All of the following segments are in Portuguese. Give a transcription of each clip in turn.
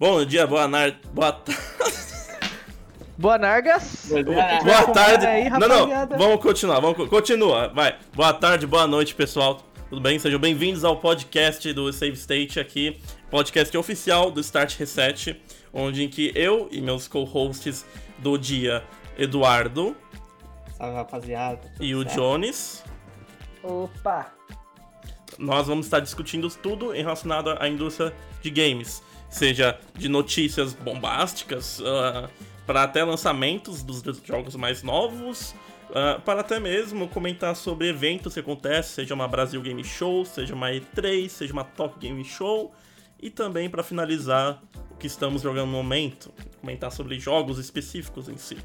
Bom dia, boa tarde. Boa tarde. Boa Nargas. Boa tarde. Aí, não, não, vamos continuar, vamos continua, vai. Boa tarde, boa noite, pessoal. Tudo bem? Sejam bem-vindos ao podcast do Save State aqui, podcast oficial do Start Reset, onde em que eu e meus co-hosts do dia, Eduardo, Salve, rapaziada. E o Jones. Opa! Nós vamos estar discutindo tudo relacionado à indústria de games seja de notícias bombásticas, uh, para até lançamentos dos jogos mais novos, uh, para até mesmo comentar sobre eventos que acontecem, seja uma Brasil Game Show, seja uma E3, seja uma Top Game Show, e também para finalizar o que estamos jogando no momento, comentar sobre jogos específicos em si,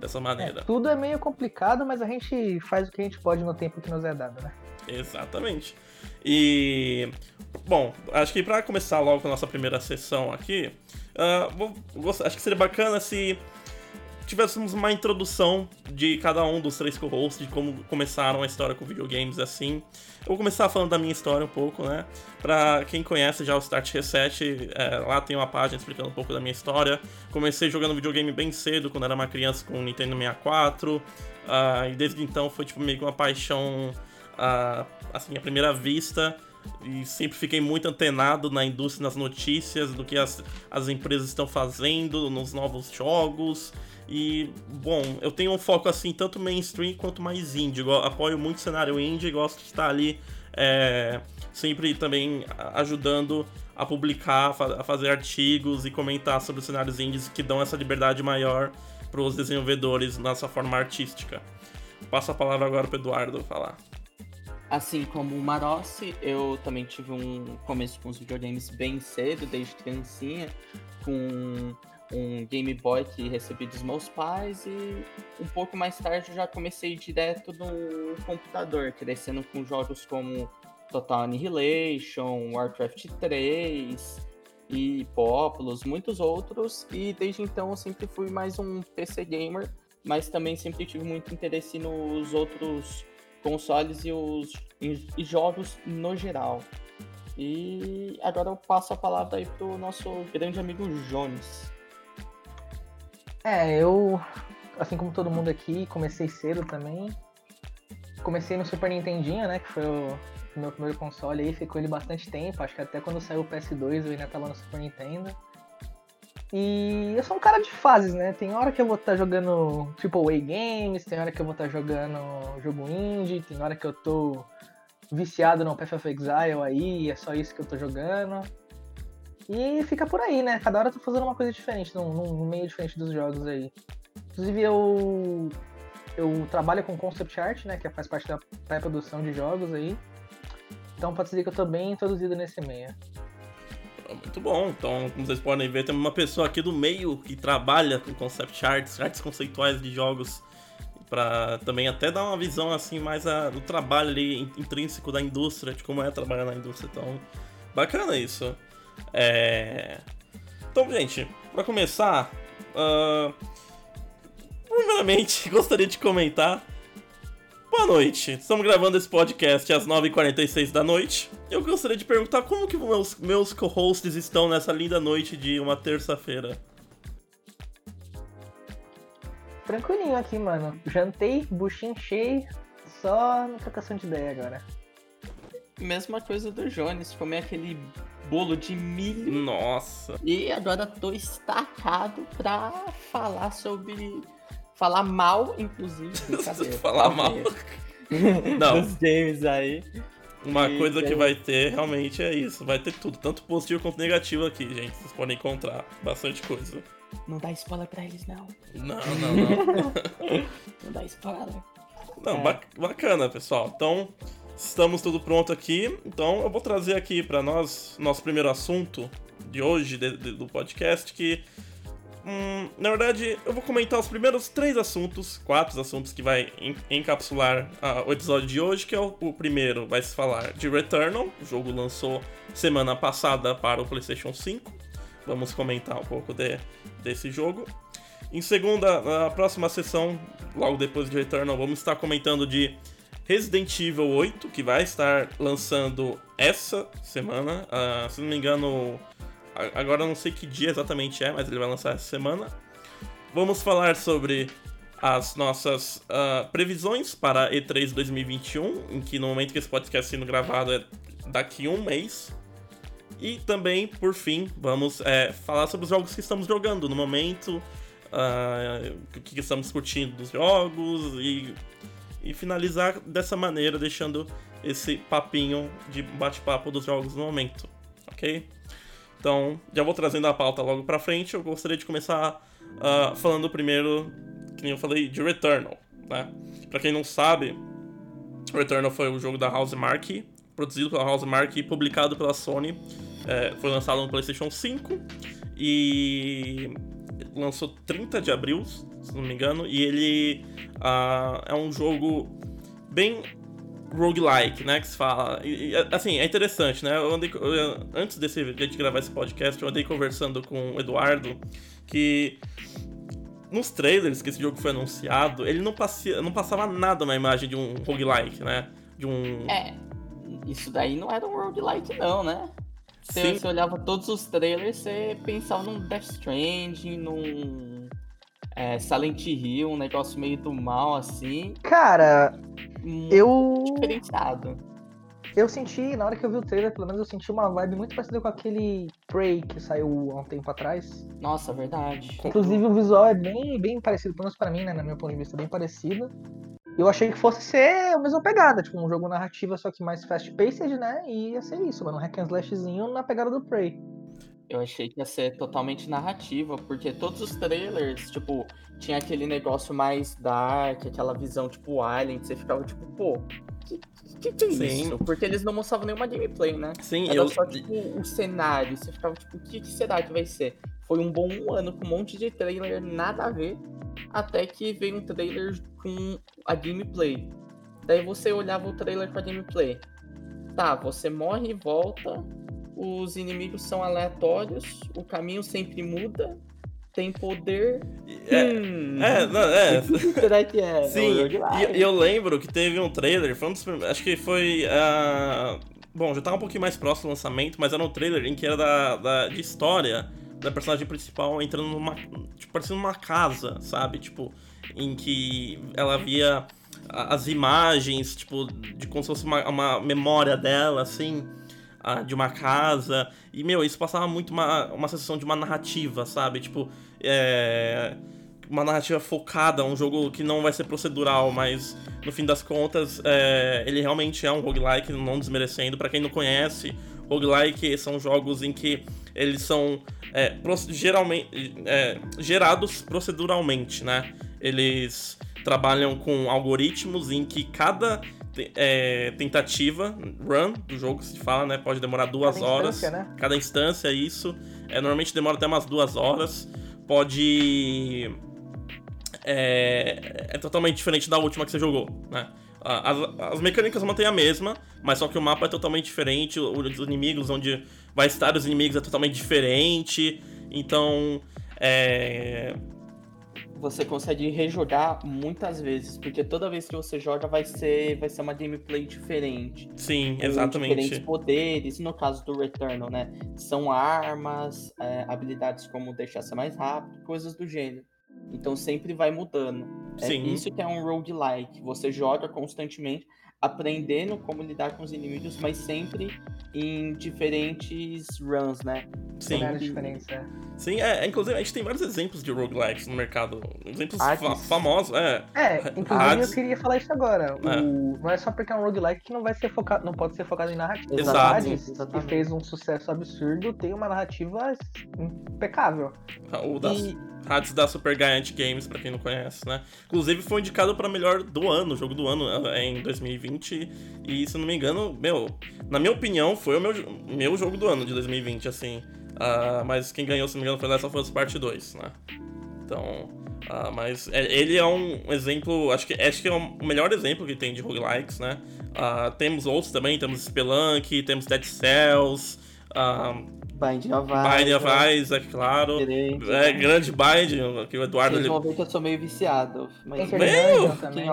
dessa maneira. É, tudo é meio complicado, mas a gente faz o que a gente pode no tempo que nos é dado, né? Exatamente. E. Bom, acho que para começar logo com a nossa primeira sessão aqui, uh, vou, acho que seria bacana se tivéssemos uma introdução de cada um dos três co-hosts, de como começaram a história com videogames assim. Eu vou começar falando da minha história um pouco, né? Pra quem conhece já o Start Reset, é, lá tem uma página explicando um pouco da minha história. Comecei jogando videogame bem cedo, quando era uma criança com o Nintendo 64. Uh, e desde então foi tipo meio que uma paixão a, assim, à primeira vista e sempre fiquei muito antenado na indústria, nas notícias do que as, as empresas estão fazendo, nos novos jogos. E, bom, eu tenho um foco assim, tanto mainstream quanto mais indie. Eu apoio muito o cenário indie e gosto de estar ali é, sempre também ajudando a publicar, a fazer artigos e comentar sobre os cenários indies que dão essa liberdade maior para os desenvolvedores nessa forma artística. Passo a palavra agora para Eduardo falar. Assim como o Marossi, eu também tive um começo com os videogames bem cedo, desde criancinha, com um Game Boy que recebi dos meus pais e um pouco mais tarde eu já comecei direto no computador, crescendo com jogos como Total Annihilation, Warcraft 3 e Populous, muitos outros, e desde então eu sempre fui mais um PC gamer, mas também sempre tive muito interesse nos outros consoles e os e jogos no geral. E agora eu passo a palavra aí pro nosso grande amigo Jones. É, eu, assim como todo mundo aqui, comecei cedo também. Comecei no Super Nintendinho, né, que foi o meu primeiro console aí, ficou ele bastante tempo, acho que até quando saiu o PS2 eu ainda tava no Super Nintendo. E eu sou um cara de fases, né? Tem hora que eu vou estar tá jogando AAA games, tem hora que eu vou estar tá jogando jogo indie, tem hora que eu tô viciado no Path of Exile aí, é só isso que eu tô jogando. E fica por aí, né? Cada hora eu tô fazendo uma coisa diferente, num, num meio diferente dos jogos aí. Inclusive eu eu trabalho com concept art, né, que faz parte da pré-produção de jogos aí. Então pode dizer que eu tô bem introduzido nesse meio. Muito bom. Então, como vocês podem ver, temos uma pessoa aqui do meio que trabalha com concept arts, artes conceituais de jogos, para também até dar uma visão assim mais a, do trabalho ali intrínseco da indústria, de como é trabalhar na indústria. Então, bacana isso. É... Então, gente, para começar, uh... primeiramente gostaria de comentar Boa noite, estamos gravando esse podcast às 9h46 da noite. Eu gostaria de perguntar como que meus, meus co-hosts estão nessa linda noite de uma terça-feira. Tranquilinho aqui, mano. Jantei, buchinho cheio, só na trocação de ideia agora. Mesma coisa do Jones, comer aquele bolo de milho. Nossa. E agora tô estacado pra falar sobre falar mal, inclusive. falar mal. Não. Dos games aí. Uma e coisa que vai ter realmente é isso. Vai ter tudo, tanto positivo quanto negativo aqui, gente. Vocês podem encontrar bastante coisa. Não dá spoiler pra eles, não. Não, não, não. não dá spoiler. Não, é. bacana, pessoal. Então, estamos tudo pronto aqui. Então, eu vou trazer aqui para nós nosso primeiro assunto de hoje de, de, do podcast, que Hum, na verdade, eu vou comentar os primeiros três assuntos, quatro assuntos que vai encapsular uh, o episódio de hoje, que é o, o, primeiro, vai se falar de Returnal, o jogo lançou semana passada para o PlayStation 5. Vamos comentar um pouco de, desse jogo. Em segunda, na próxima sessão, logo depois de Returnal, vamos estar comentando de Resident Evil 8, que vai estar lançando essa semana. Uh, se não me engano, agora eu não sei que dia exatamente é, mas ele vai lançar essa semana. Vamos falar sobre as nossas uh, previsões para E3 2021, em que no momento que esse podcast sendo gravado é daqui um mês. E também, por fim, vamos é, falar sobre os jogos que estamos jogando no momento, uh, o que estamos curtindo dos jogos e, e finalizar dessa maneira, deixando esse papinho de bate-papo dos jogos no momento, ok? Então, já vou trazendo a pauta logo pra frente. Eu gostaria de começar uh, falando primeiro, que nem eu falei, de Returnal, né? Pra quem não sabe, Returnal foi o jogo da House Marque, produzido pela House Marque e publicado pela Sony. É, foi lançado no PlayStation 5 e lançou 30 de abril, se não me engano, e ele uh, é um jogo bem roguelike, né, que se fala. E, assim, é interessante, né? Eu andei, eu, antes desse, de gente gravar esse podcast, eu andei conversando com o Eduardo que nos trailers que esse jogo foi anunciado, ele não, passia, não passava nada na imagem de um roguelike, né? De um. É. Isso daí não era um roguelike, não, né? Você, você olhava todos os trailers, você pensava num Death Stranding, num é, Silent Hill, um negócio meio do mal, assim. Cara, eu. Diferenciado. Eu senti, na hora que eu vi o trailer, pelo menos eu senti uma vibe muito parecida com aquele Prey que saiu há um tempo atrás. Nossa, verdade. Inclusive o visual é bem, bem parecido, pelo menos pra mim, né? Na minha ponto de vista, bem parecido. Eu achei que fosse ser a mesma pegada, tipo, um jogo narrativa, só que mais fast-paced, né? E ia ser isso, mano, um hack and slashzinho na pegada do Prey. Eu achei que ia ser totalmente narrativa, porque todos os trailers, tipo, tinha aquele negócio mais dark, aquela visão tipo Alien, que você ficava tipo, pô, que, que, que é Sim. isso? Porque eles não mostravam nenhuma gameplay, né? Sim, Era eu... só tipo o cenário, você ficava tipo, o que, que será que vai ser? Foi um bom ano com um monte de trailer, nada a ver, até que veio um trailer com a gameplay. Daí você olhava o trailer com a gameplay. Tá, você morre e volta, os inimigos são aleatórios, o caminho sempre muda, tem poder. É, hum, é, não, é. Será que é? Sim, e eu lembro que teve um trailer, foi um dos primeiros, acho que foi. Uh, bom, já tava um pouquinho mais próximo do lançamento, mas era um trailer em que era da, da de história da personagem principal entrando numa. Tipo, parecendo uma casa, sabe? Tipo, em que ela via as imagens, tipo, de como se fosse uma, uma memória dela, assim de uma casa. E, meu, isso passava muito uma, uma sensação de uma narrativa, sabe? Tipo, é, uma narrativa focada, um jogo que não vai ser procedural, mas no fim das contas, é, ele realmente é um roguelike, não desmerecendo. para quem não conhece, roguelike são jogos em que eles são é, geralmente, é, gerados proceduralmente, né? Eles trabalham com algoritmos em que cada é, tentativa, run do jogo, se fala, né? Pode demorar duas cada horas. Né? Cada instância, isso. É, normalmente demora até umas duas horas. Pode. É, é totalmente diferente da última que você jogou, né? As, as mecânicas mantêm a mesma, mas só que o mapa é totalmente diferente, os inimigos, onde vai estar os inimigos é totalmente diferente. Então, é, você consegue rejogar muitas vezes, porque toda vez que você joga vai ser, vai ser uma gameplay diferente. Sim, exatamente. Diferentes poderes, no caso do Returnal, né? São armas, é, habilidades como deixar ser mais rápido, coisas do gênero. Então sempre vai mudando. É Sim. isso que é um roguelike. Você joga constantemente, aprendendo como lidar com os inimigos, mas sempre em diferentes runs, né? Sim. diferença. Sim, é, inclusive a gente tem vários exemplos de roguelikes no mercado. Exemplos fa famosos, é. É, inclusive Hades. eu queria falar isso agora. É. O, não é só porque é um roguelike que não vai ser focado, não pode ser focado em narrativa. Exato. Hades, que fez um sucesso absurdo, tem uma narrativa impecável. O das... E Hades da Super Giant Games, pra quem não conhece, né? Inclusive foi indicado para melhor do ano, jogo do ano, é, em 2020. E se não me engano, meu, na minha opinião, foi o meu, meu jogo do ano de 2020, assim. Uh, mas quem ganhou, se não me engano, foi Last of Us Part 2, né? Então. Uh, mas é, ele é um exemplo, acho que, acho que é o melhor exemplo que tem de roguelikes, né? Uh, temos outros também, temos Spelunk, temos Dead Cells. Of Isaac. Binding of Isaac, claro. Direito, é, né? grande Bind, que o Eduardo... Vocês vão ver que eu sou meio viciado. Mas... Enter the Gungeon também.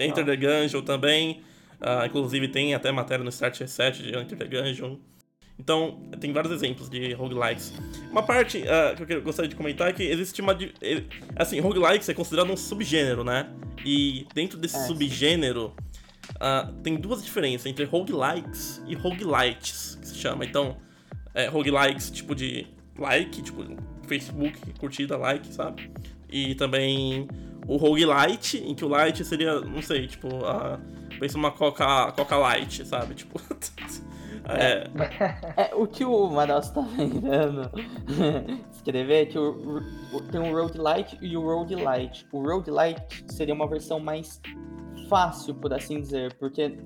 Enter the Gungeon também. Uh, inclusive tem até matéria no Start 7 de Enter the Gungeon. Então, tem vários exemplos de roguelikes. Uma parte uh, que eu gostaria de comentar é que existe uma. Assim, roguelikes é considerado um subgênero, né? E dentro desse é, subgênero, uh, tem duas diferenças entre roguelikes e roguelites, que se chama. Então, é, roguelikes, tipo de like, tipo Facebook, curtida, like, sabe? E também o roguelite, em que o light seria, não sei, tipo, uh, pensa uma Coca, Coca Light, sabe? Tipo. é. é. O que o Manaus tá vendo escrever é que o, o, tem um roguelite e o roguelite. O roguelite seria uma versão mais fácil, por assim dizer, porque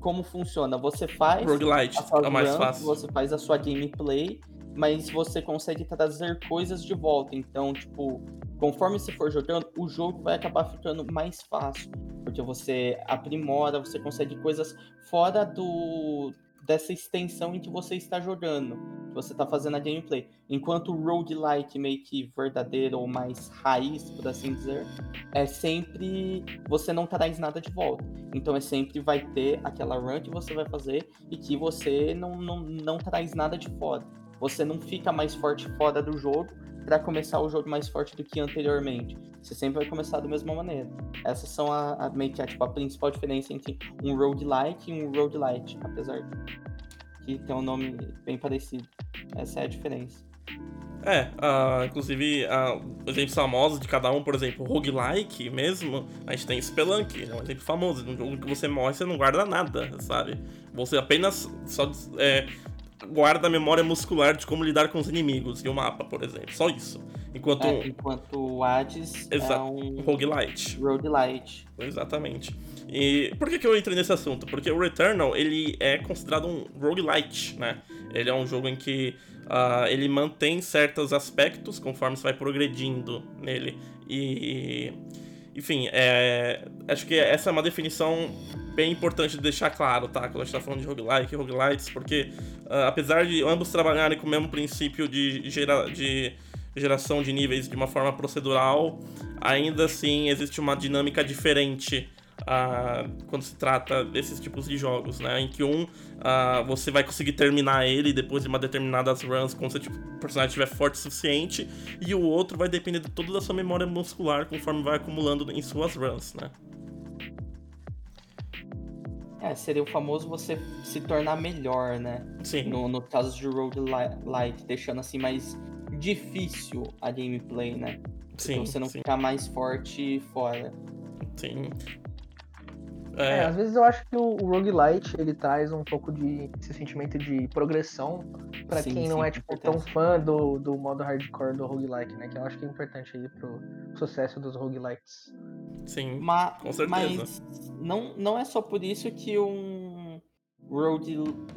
como funciona? Você faz roguelite é mais run, fácil. Você faz a sua gameplay, mas você consegue trazer coisas de volta. Então, tipo, conforme você for jogando, o jogo vai acabar ficando mais fácil, porque você aprimora, você consegue coisas fora do dessa extensão em que você está jogando, que você está fazendo a gameplay. Enquanto o roguelike meio que verdadeiro ou mais raiz, por assim dizer, é sempre você não traz nada de volta. Então é sempre vai ter aquela run que você vai fazer e que você não, não, não traz nada de fora. Você não fica mais forte fora do jogo para começar o jogo mais forte do que anteriormente. Você sempre vai começar da mesma maneira. Essas são a, a meio que a, tipo, a principal diferença entre um roguelike e um roguelite, apesar que tem um nome bem parecido. Essa é a diferença. É, uh, inclusive, uh, exemplos famosos de cada um, por exemplo, roguelike mesmo, a gente tem Spelunk, é um exemplo famoso. No jogo que você morre, você não guarda nada, sabe? Você apenas só é, guarda a memória muscular de como lidar com os inimigos e o mapa, por exemplo. Só isso. Enquanto, é, enquanto o Hades é um roguelite. Roguelite. Exatamente. E por que, que eu entrei nesse assunto? Porque o Returnal, ele é considerado um roguelite, né? Ele é um jogo em que uh, ele mantém certos aspectos conforme você vai progredindo nele. E... Enfim, é, acho que essa é uma definição bem importante de deixar claro, tá? Quando a gente tá falando de roguelike e roguelites, porque uh, apesar de ambos trabalharem com o mesmo princípio de, gera, de geração de níveis de uma forma procedural, ainda assim existe uma dinâmica diferente uh, quando se trata desses tipos de jogos, né? Em que um uh, você vai conseguir terminar ele depois de uma determinadas runs quando você, tipo, o personagem estiver forte o suficiente, e o outro vai depender de toda a sua memória muscular conforme vai acumulando em suas runs, né? É, seria o famoso você se tornar melhor, né? Sim. No, no caso de roguelike, deixando assim mais difícil a gameplay, né? Sim. Pra você não sim. ficar mais forte fora. Sim. É. é. às vezes eu acho que o, o roguelite ele traz um pouco de esse sentimento de progressão para quem sim, não é tipo tão fã do, do modo hardcore do roguelike, né? Que eu acho que é importante aí pro sucesso dos roguelites. Sim, mas, com certeza. Mas não, não é só por isso que um roguelike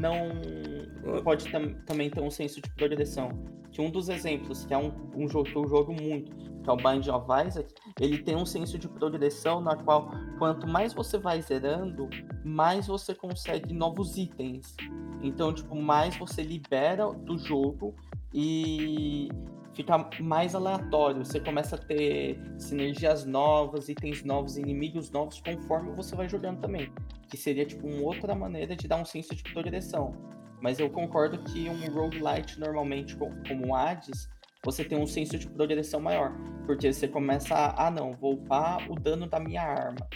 não pode tam, também ter um senso de progressão. Que um dos exemplos, que é um, um jogo que eu jogo muito, que é o Bind of Isaac, ele tem um senso de progressão na qual quanto mais você vai zerando, mais você consegue novos itens. Então, tipo, mais você libera do jogo e fica mais aleatório. Você começa a ter sinergias novas, itens novos, inimigos novos conforme você vai jogando também. Que seria tipo uma outra maneira de dar um senso de progressão. Mas eu concordo que um roguelite normalmente, como o Hades, você tem um senso de progressão maior. Porque você começa a, ah não, vou upar o dano da minha arma.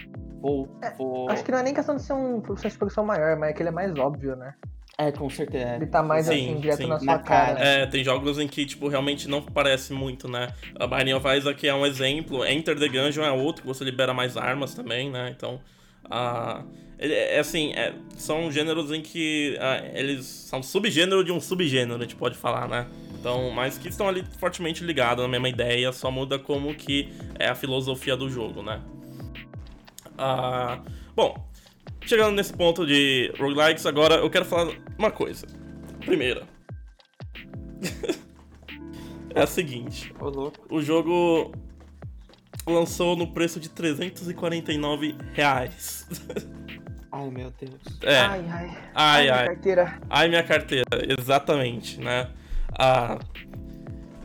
Vou, é, vou... Acho que não é nem questão de ser um senso de progressão maior, mas é que ele é mais óbvio, né? É, com certeza. Ele tá mais sim, assim, direto sim. na sua na cara. É, tem jogos em que, tipo, realmente não parece muito, né? A Binding of Isaac é um exemplo, Enter the Gungeon é outro, que você libera mais armas também, né? Então, uh, é assim, é, são gêneros em que uh, eles são subgênero de um subgênero, a gente pode falar, né? Então, mas que estão ali fortemente ligados na mesma ideia, só muda como que é a filosofia do jogo, né? Uh, bom, chegando nesse ponto de roguelikes, agora eu quero falar uma coisa. Primeira. é a seguinte. O jogo lançou no preço de 349 reais. Ai, meu Deus. É. Ai, ai. Ai, ai. ai. Minha carteira. Ai, minha carteira. Exatamente, né? Ah,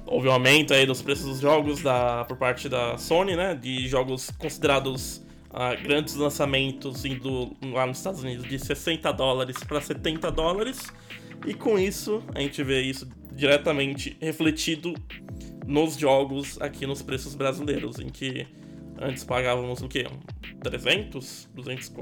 houve um aumento aí dos preços dos jogos da, por parte da Sony, né? De jogos considerados uh, grandes lançamentos indo lá nos Estados Unidos de 60 dólares para 70 dólares. E com isso, a gente vê isso diretamente refletido nos jogos aqui nos preços brasileiros, em que antes pagávamos o quê? 300? 200?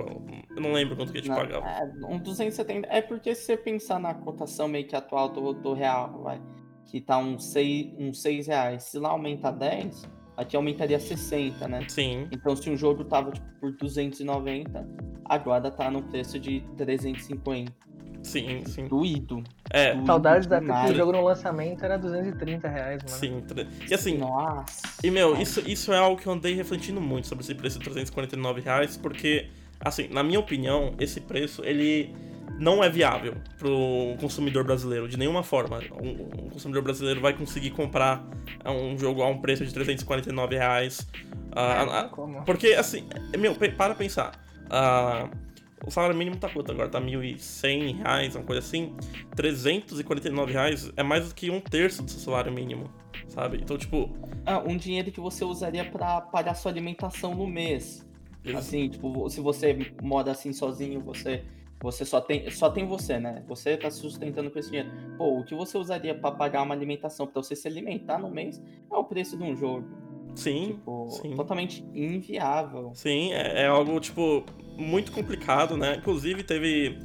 Eu não lembro quanto que a gente não, pagava. É, um 270. É porque se você pensar na cotação meio que atual do, do real, vai, que tá uns 6, uns 6 reais, se lá aumentar 10, aqui aumentaria 60, né? Sim. Então se um jogo tava tipo, por 290, agora tá no preço de 350. Sim, sim. Doído. É. Doído Saudades da época que o jogo no lançamento era 230 reais, mano. Sim. E assim. Nossa. E, meu, isso, isso é algo que eu andei refletindo muito sobre esse preço de 349 reais, porque, assim, na minha opinião, esse preço, ele não é viável pro consumidor brasileiro de nenhuma forma. Um, um consumidor brasileiro vai conseguir comprar um jogo a um preço de 349 reais. Uh, porque, assim, meu, para pensar. Uh, o salário mínimo tá quanto agora? Tá 1.100 reais, uma coisa assim. 349 reais é mais do que um terço do seu salário mínimo, sabe? Então, tipo... Ah, um dinheiro que você usaria para pagar sua alimentação no mês. Isso. Assim, tipo, se você mora assim sozinho, você... Você só tem, só tem você, né? Você tá se sustentando com esse dinheiro. Pô, o que você usaria para pagar uma alimentação para você se alimentar no mês é o preço de um jogo. Sim, tipo, sim. totalmente inviável. Sim, é, é, algo, tipo, muito complicado, né? Inclusive, teve.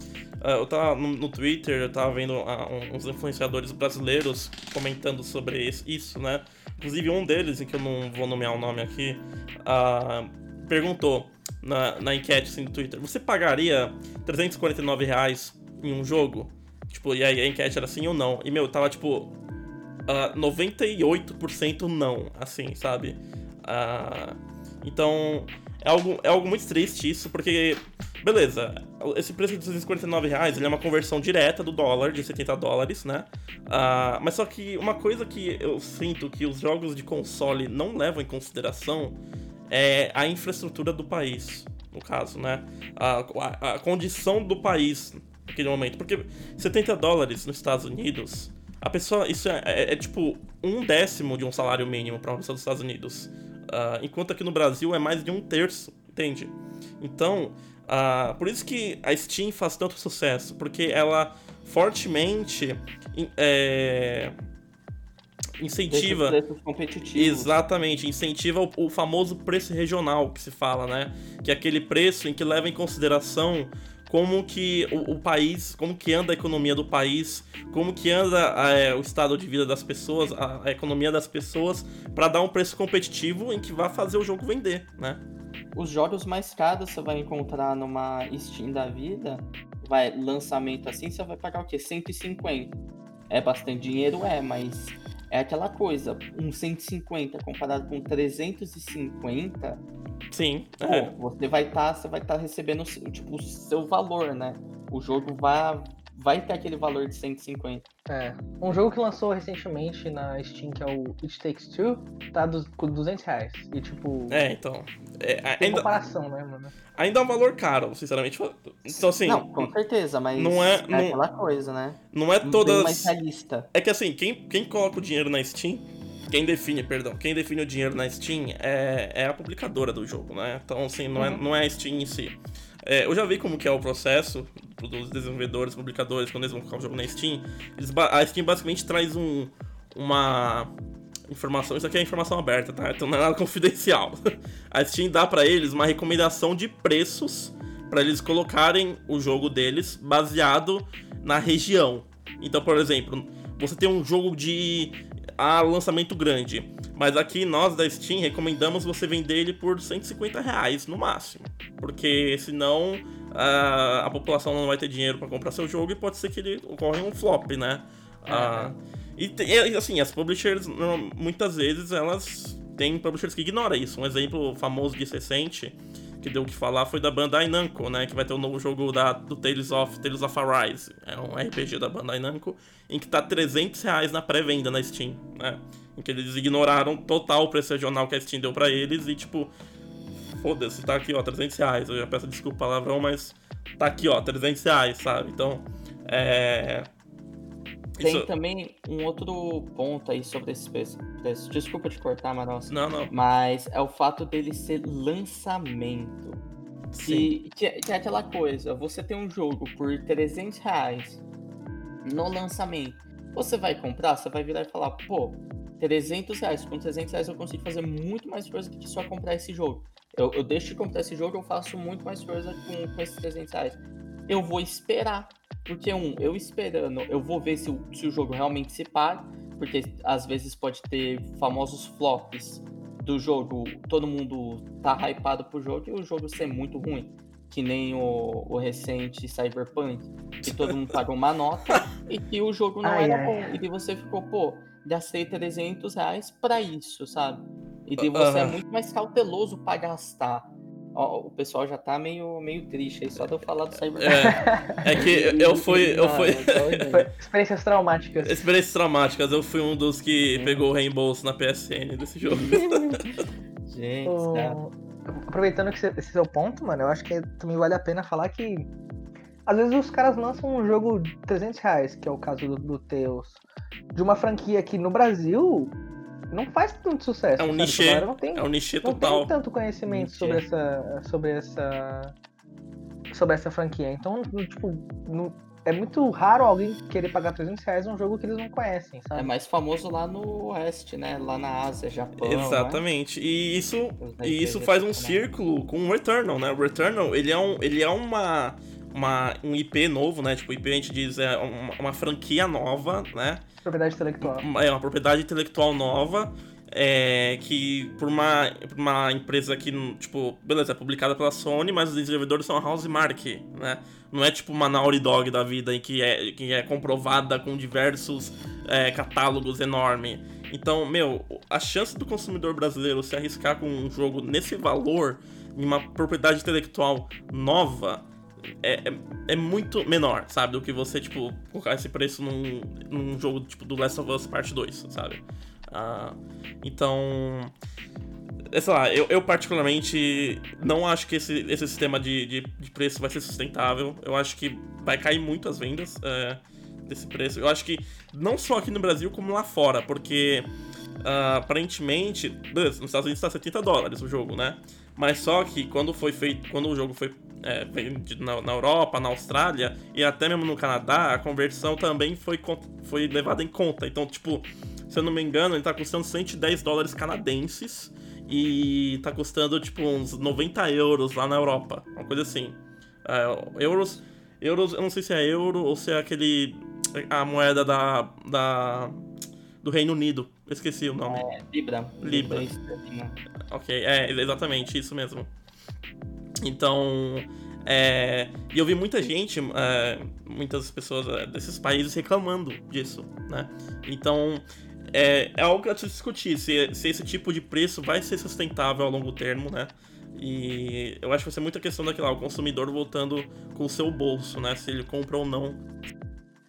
Uh, eu tava no, Twitter, eu tava vendo uh, uns influenciadores brasileiros comentando sobre isso, né? Inclusive, um deles, em que eu não vou nomear o nome aqui, uh, perguntou na, na enquete assim, no Twitter: Você pagaria 349 reais em um jogo? Tipo, e aí a enquete era sim ou não. E, meu, tava tipo. Uh, 98% não, assim, sabe? Uh, então, é algo, é algo muito triste isso, porque, beleza, esse preço de 249 reais ele é uma conversão direta do dólar, de 70 dólares, né? Uh, mas só que uma coisa que eu sinto que os jogos de console não levam em consideração é a infraestrutura do país, no caso, né? A, a, a condição do país naquele momento. Porque 70 dólares nos Estados Unidos, a pessoa. Isso é, é, é tipo um décimo de um salário mínimo para uma pessoa dos Estados Unidos. Uh, enquanto aqui no Brasil é mais de um terço, entende? Então, uh, por isso que a Steam faz tanto sucesso, porque ela fortemente é, incentiva. Exatamente, incentiva o, o, famoso preço regional que se fala, né? Que é aquele preço em que leva em consideração como que o, o, país, como que anda a economia do país, como que anda é, o estado de vida das pessoas, a, a economia das pessoas, para dar um preço competitivo em que vai fazer o jogo vender, né? Os jogos mais caros você vai encontrar numa Steam da vida, vai lançamento assim, você vai pagar o quê? 150. É bastante dinheiro, é, mas é aquela coisa, um 150 comparado com 350 Sim. Pô, é. Você vai estar, tá, você vai estar tá recebendo tipo o seu valor, né? O jogo vai vai ter aquele valor de 150. É. Um jogo que lançou recentemente na Steam, que é o It Takes Two, tá com 200 reais. E tipo. É, então. É, ainda, comparação, né, mano? Ainda é um valor caro, sinceramente. Então, assim. Não, com certeza, mas. Não é, é não, aquela coisa, né? Não é todas. mais realista. É que assim, quem, quem coloca o dinheiro na Steam quem define, perdão, quem define o dinheiro na Steam é, é a publicadora do jogo, né? Então, assim, não, é, uhum. é, não é a Steam em si. É, eu já vi como que é o processo dos desenvolvedores, publicadores, quando eles vão colocar o jogo na Steam. Eles, a Steam basicamente traz um, uma informação, isso aqui é informação aberta, tá? Então não é nada confidencial. A Steam dá para eles uma recomendação de preços para eles colocarem o jogo deles baseado na região. Então, por exemplo, você tem um jogo de a lançamento grande. Mas aqui nós da Steam recomendamos você vender ele por 150 reais no máximo. Porque senão a, a população não vai ter dinheiro para comprar seu jogo e pode ser que ele ocorra um flop, né? Ah, e, assim, as publishers muitas vezes elas têm publishers que ignoram isso. Um exemplo famoso disso recente que deu o que falar foi da Bandai Namco, né? Que vai ter o um novo jogo da, do Tales of, Tales of Arise. É um RPG da Bandai Namco, em que tá 300 reais na pré-venda na Steam, né? Em que eles ignoraram total o preço regional que a Steam deu pra eles e, tipo, foda-se, tá aqui, ó, 300 reais. Eu já peço desculpa palavrão, mas tá aqui, ó, 300 reais, sabe? Então, é... Tem Isso- também um outro ponto aí sobre esse preço. Desculpa te cortar, Marossa. Não, não. Mas é o fato dele ser lançamento. Sim. Que, que, é- que é aquela coisa, você tem um jogo por 300 reais no lançamento. Você vai comprar, você vai virar e falar, pô, 300 reais, com 300 reais eu consigo fazer muito mais coisa do que só comprar esse jogo. Eu, eu deixo de comprar esse jogo, eu faço muito mais coisa com, com esses 300 reais. Eu vou esperar, porque um, eu esperando, eu vou ver se o, se o jogo realmente se paga, porque às vezes pode ter famosos flops do jogo, todo mundo tá hypado pro jogo e o jogo ser muito ruim. Que nem o, o recente Cyberpunk, que todo mundo pagou uma nota e que o jogo não Ai, era ai. bom. E que você ficou, pô, gastei 300 reais pra isso, sabe? E que você é muito mais cauteloso pra gastar. Ó, o pessoal já tá meio, meio triste aí, só de eu falar do Cyberpunk. É, é que eu fui. Eu fui. Experiências traumáticas. Experiências traumáticas, eu fui um dos que pegou o reembolso na PSN desse jogo. Gente, cara. Aproveitando que esse esse seu ponto, mano, eu acho que também vale a pena falar que às vezes os caras lançam um jogo de 300 reais, que é o caso do, do Teus, de uma franquia que no Brasil não faz tanto sucesso. É um sabe? nichê. A galera Não tem, É um nichê não total. tem tanto conhecimento Nichê. sobre essa, sobre essa, sobre essa franquia. Então, tipo, no- é muito raro alguém querer pagar 300 reais num jogo que eles não conhecem, É sabe? mais famoso lá no Oeste, né? Lá na Ásia, Japão. né? Exatamente. E isso, e isso faz um círculo com o Returnal, né? O Returnal, ele é, um, ele é uma, uma, um IP novo, né? Tipo, IP a gente diz é uma, uma franquia nova, né? Propriedade intelectual. Uma- É uma propriedade intelectual nova. É, que por uma, uma empresa que, tipo, beleza, é publicada pela Sony, mas os desenvolvedores são a Housemark, né? Não é tipo uma Naughty Dog da vida em que é, que é comprovada com diversos é, catálogos enormes. Então, meu, a chance do consumidor brasileiro se arriscar com um jogo nesse valor, em uma propriedade intelectual nova, é, é, é muito menor, sabe? Do que você, tipo, colocar esse preço num, num jogo tipo do Last of Us Part 2, sabe? Ah, então. é, Sei lá, eu, eu particularmente não acho que esse, esse sistema de, de, de preço vai ser sustentável. Eu acho que vai cair muito as vendas é, desse preço. Eu acho que não só aqui no Brasil, como lá fora, porque ah, aparentemente, nos Estados Unidos tá 70 dólares o jogo, né? Mas só que quando foi feito, quando o jogo foi é, vendido na, na Europa, na Austrália e até mesmo no Canadá, a conversão também foi, foi levada em conta. Então, tipo, se eu não me engano, ele tá custando 110 dólares canadenses e tá custando, tipo, uns 90 euros lá na Europa, uma coisa assim. É, euros, euros, eu não sei se é euro ou se é aquele, a moeda da, da do Reino Unido, eu esqueci o nome. Libra. Libra. esterlina. Ok, é exatamente isso mesmo. Então, é, e eu vi muita gente, é, muitas pessoas é, desses países reclamando disso, né? Então, é, é algo a se discutir, se, se esse tipo de preço vai ser sustentável a longo termo, né? E eu acho que vai ser muita questão daquela, o consumidor voltando com o seu bolso, né? Se ele compra ou não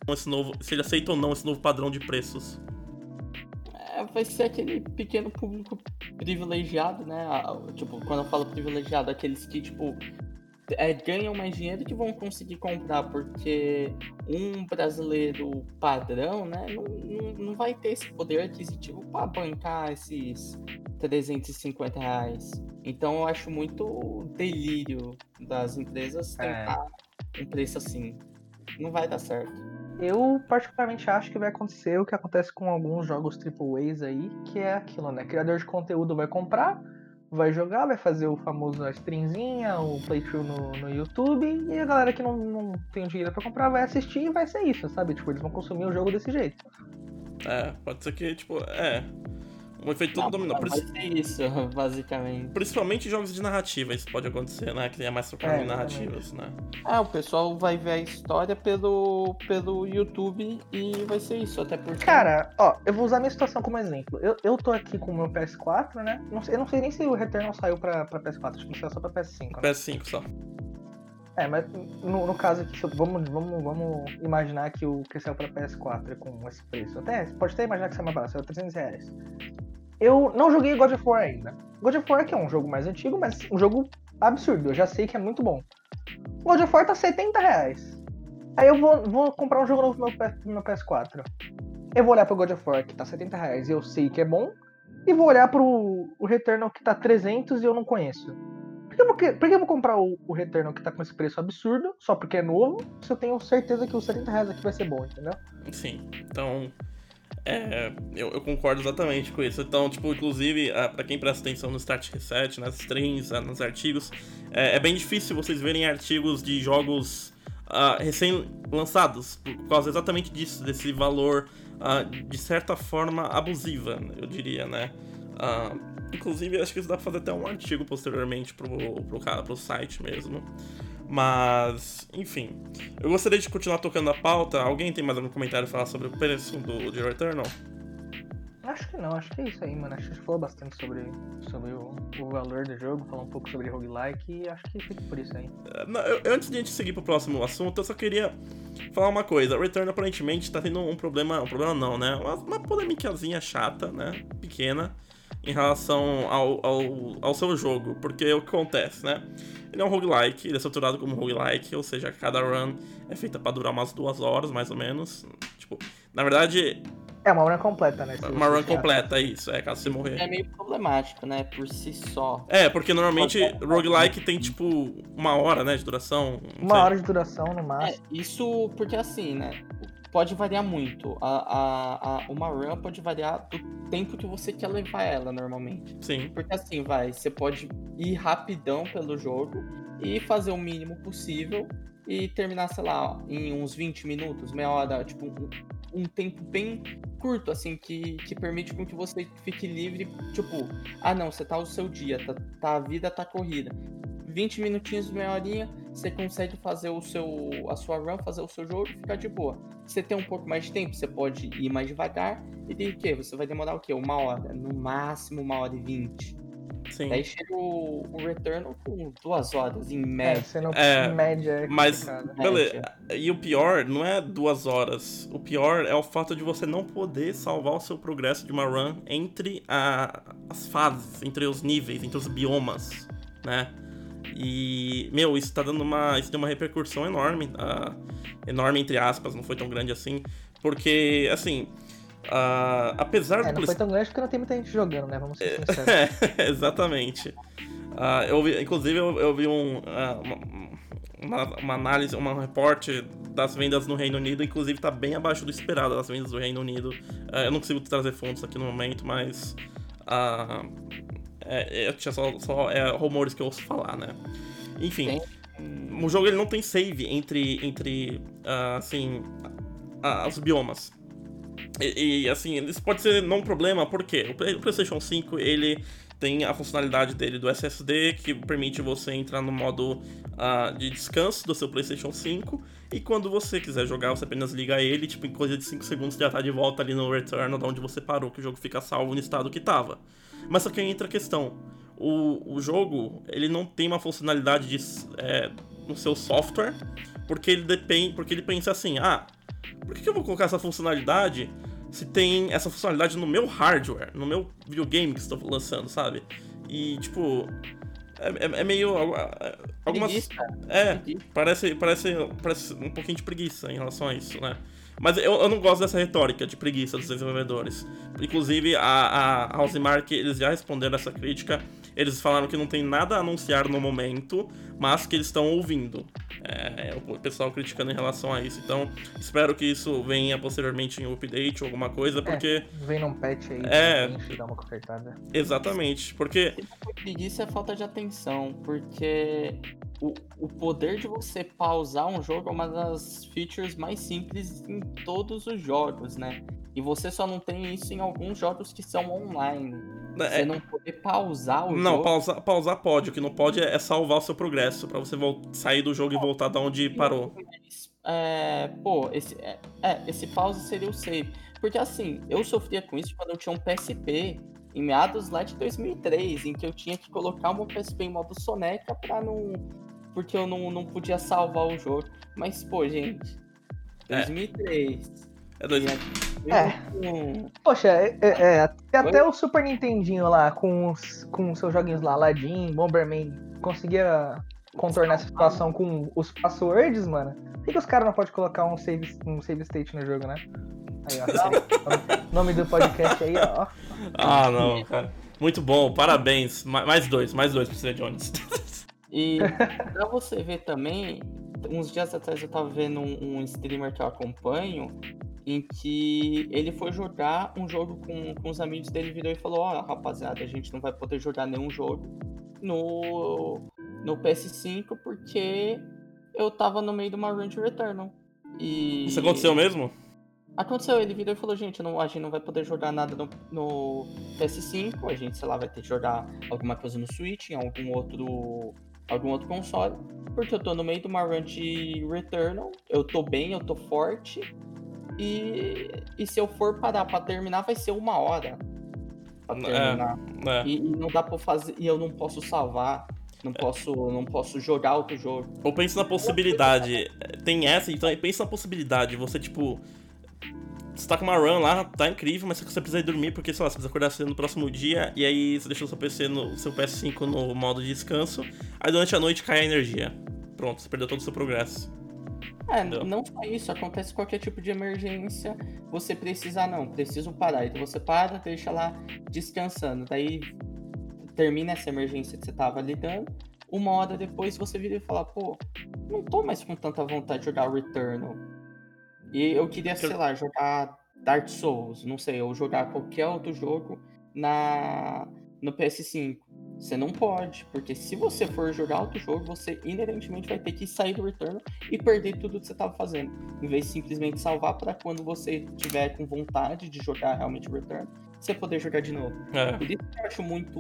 esse novo, se ele aceita ou não esse novo padrão de preços. É, vai ser aquele pequeno público privilegiado, né? Tipo, quando eu falo privilegiado, aqueles que, tipo, é, ganham mais dinheiro que vão conseguir comprar, porque um brasileiro padrão, né, não, não, não vai ter esse poder aquisitivo para bancar esses 350 reais. Então eu acho muito delírio das empresas É. tentar um preço assim. Não vai dar certo. Eu particularmente acho que vai acontecer o que acontece com alguns jogos AAAs aí, que é aquilo, né? Criador de conteúdo vai comprar, vai jogar, vai fazer o famoso streamzinha, o playthrough no, no YouTube, e a galera que não, não tem dinheiro pra comprar vai assistir e vai ser isso, sabe? Tipo, eles vão consumir o jogo desse jeito. É, pode ser que, tipo, é. Um efeito todo dominó. vai Princi- ser isso, basicamente. Principalmente jogos de narrativa, isso pode acontecer, né? Que é mais focado É, em narrativas, né? Ah, o pessoal vai ver a história pelo, pelo YouTube e vai ser isso, até porque. Cara, ó, eu vou usar minha situação como exemplo. Eu, eu tô aqui com o meu PS4, né? Não sei, eu não sei nem se o Returnal saiu pra, pra PS4, acho que saiu só pra PS5. Né? PS5 só. É, mas no, no caso aqui, eu- vamos, vamos, vamos imaginar que o que saiu pra PS4 é com esse preço. Até, pode até imaginar que saiu mais barato, saiu 300 reais. Eu não joguei God of War ainda. God of War que é um jogo mais antigo, mas um jogo absurdo. Eu já sei que é muito bom. God of War tá 70 reais. Aí eu vou, vou comprar um jogo novo no meu, meu PS4. Eu vou olhar pro God of War, que tá 70 reais, e eu sei que é bom. E vou olhar pro o Returnal, que tá 300 e eu não conheço. Por que eu vou, por que vou comprar o, o Returnal, que tá com esse preço absurdo, só porque é novo, se eu tenho certeza que os 70 reais aqui vai ser bom, entendeu? Sim, então. É, eu, eu concordo exatamente com isso. Então, tipo, inclusive, pra quem presta atenção no Start Reset, nas ah, nos artigos, é, é bem difícil vocês verem artigos de jogos ah, recém-lançados, por causa exatamente disso, desse valor, ah, de certa forma, abusiva, eu diria, né? Ah, inclusive, acho que isso dá pra fazer até um artigo posteriormente pro, pro, cara, pro site mesmo. Mas, enfim. Eu gostaria de continuar tocando a pauta. Alguém tem mais algum comentário a falar sobre o preço do de Returnal? Acho que não, acho que é isso aí, mano. Acho que a gente falou bastante sobre, sobre o, o valor do jogo, falou um pouco sobre roguelike e acho que fica por isso aí. Eh, não, eu- antes de a gente seguir pro próximo assunto, eu só queria falar uma coisa. Return aparentemente tá tendo um problema. Um problema não, né? Uma, uma polemicazinha chata, né? Pequena. Em relação ao, ao, ao seu jogo. Porque o que acontece, né? Ele é um roguelike, ele é estruturado como roguelike, ou seja, cada run é feita pra durar umas duas horas, mais ou menos. Tipo, na verdade, É uma run completa, né? uma run completa, é isso. É, caso você morrer. É meio problemático, né? Por si só. É, porque normalmente roguelike tem tipo uma hora, né, de duração. Uma sei. hora de duração no É, máximo. isso porque assim, né? Pode variar muito. A, a, a- uma run pode variar do tempo que você quer levar ela normalmente. Sim, Porque assim, vai, você pode ir rapidão pelo jogo e fazer o mínimo possível e terminar, sei lá, em uns 20 minutos, meia hora, tipo, um, tempo bem curto, assim, que, que permite com que você fique livre, tipo, ah não, você tá o seu dia, tá, tá- a vida tá corrida. 20 minutinhos, meia horinha, você consegue fazer o seu, a sua run, fazer o seu jogo e ficar de boa. Você tem um pouco mais de tempo, você pode ir mais devagar e de que você vai demorar o quê? Uma hora, no máximo uma hora e vinte. Sim. Daí chega o, o Returnal com duas horas, em É, média. você não É, média é mas- complicado. Beleza. E o pior não é duas horas. O pior é o fato de você não poder salvar o seu progresso de uma run entre a- as fases, entre os níveis, entre os biomas, né? E, meu, isso tá dando uma. Isso deu uma repercussão enorme. ah, enorme, entre aspas, não foi tão grande assim. Porque, assim. Ah, apesar É, do não foi tão grande porque não tem muita gente jogando, né? Vamos ser sinceros. É, exatamente. Ah, eu vi, inclusive, eu, eu vi um, ah, uma, uma- uma análise, um reporte das vendas no Reino Unido, inclusive tá bem abaixo do esperado das vendas do Reino Unido. Ah, eu não consigo trazer fontes aqui no momento, mas. é, eu tinha só, só, é, rumores que eu ouço falar, né? Enfim, o jogo ele não tem save entre, entre assim, os biomas. E, e, assim, isso pode ser não um problema, porque o Play- o PlayStation 5 ele tem a funcionalidade dele do SSD que permite você entrar no modo ah, de descanso do seu PlayStation 5 e quando você quiser jogar você apenas liga ele, tipo em coisa de 5 segundos já tá de volta ali no Return, de onde você parou, que o jogo fica salvo no estado que tava. Mas só que entra a questão, o, o jogo ele não tem uma funcionalidade de, é, no seu software, porque ele depende, porque ele pensa assim, ah, por que, que eu vou colocar essa funcionalidade se tem essa funcionalidade no meu hardware, no meu videogame que estou lançando, sabe? E, tipo, é, é- é meio. é, Algumas. Preguiça, É, preguiça. parece, parece, parece um pouquinho de preguiça em relação a isso, né? Mas eu, eu não gosto dessa retórica de preguiça dos desenvolvedores. Inclusive, a, a Housemark, eles já responderam essa crítica. Eles falaram que não tem nada a anunciar no momento, mas que eles estão ouvindo. É, o pessoal criticando em relação a isso. Então, espero que isso venha posteriormente em um update ou alguma coisa, porque. Vem num patch aí, É. repente, dá uma consertada. Exatamente, porque. Preguiça é falta de atenção, porque o, o poder de você pausar um jogo é uma das features mais simples em todos os jogos, né? E você só não tem isso em alguns jogos que são online. Você é, não poder pausar o não, jogo. pausar, pausar pode. O que não pode é é salvar o seu progresso, pra você sair do jogo e voltar da onde parou. É, pô, esse, é, é, esse pause seria o save. Porque assim, eu sofria com isso quando eu tinha um PSP em meados lá de 2003, em que eu tinha que colocar o meu PSP em modo soneca pra não. Porque eu não, não podia salvar o jogo. Mas, pô, gente. É. 2003. É dois... É. Hum, Poxa, é, é, é, até- até o Super Nintendinho lá, com os, com os seus joguinhos lá, Aladdin, Bomberman, conseguia contornar essa situação com os passwords, mano, por que, que os caras não podem colocar um save, um save state no jogo, né? Aí, ó. nome do podcast aí, ó. Ah, não, cara. Muito bom, parabéns. Mais dois, mais dois pra você, Jones. E pra você ver também, uns dias atrás eu tava vendo um, um streamer que eu acompanho, em que ele foi jogar um jogo com, com os amigos dele, virou e falou, ó, oh, rapaziada, a gente não vai poder jogar nenhum jogo no, no PS5 porque eu tava no meio de uma run de Returnal. E... Isso aconteceu mesmo? Aconteceu, ele virou e falou, gente, não, a gente não vai poder jogar nada no, no, PS5, a gente, sei lá, vai ter que jogar alguma coisa no Switch, em algum outro algum outro console, porque eu tô no meio de uma run de Returnal, eu tô bem, eu tô forte, e, e se eu for parar pra terminar, vai ser uma hora pra é, terminar. É, é. E, e, não dá pra fazer, e eu não posso salvar, não posso, não posso jogar outro jogo. Ou pensa na possibilidade, tem essa, então pensa na possibilidade, você tipo você tá com uma run lá, tá incrível, mas você precisa ir dormir porque, sei lá, você precisa acordar cedo no próximo dia e aí você deixou seu PC no seu PS5 no modo de descanso, aí durante a noite cai a energia. Pronto, você perdeu todo o seu progresso. É, Entendeu? não só isso, acontece qualquer tipo de emergência, você precisa não, preciso parar. Então você para, deixa lá descansando. Daí termina essa emergência que você tava lidando. Uma hora depois você vira e fala, pô, não tô mais com tanta vontade de jogar Returnal e eu queria, sei lá, jogar Dark Souls, não sei, ou jogar qualquer outro jogo na no PS5. Você não pode, porque se você for jogar outro jogo, você inerentemente vai ter que sair do Return e perder tudo que você estava fazendo. Em vez de simplesmente salvar para quando você tiver com vontade de jogar realmente Return, você poder jogar de novo. É. Por isso que eu acho muito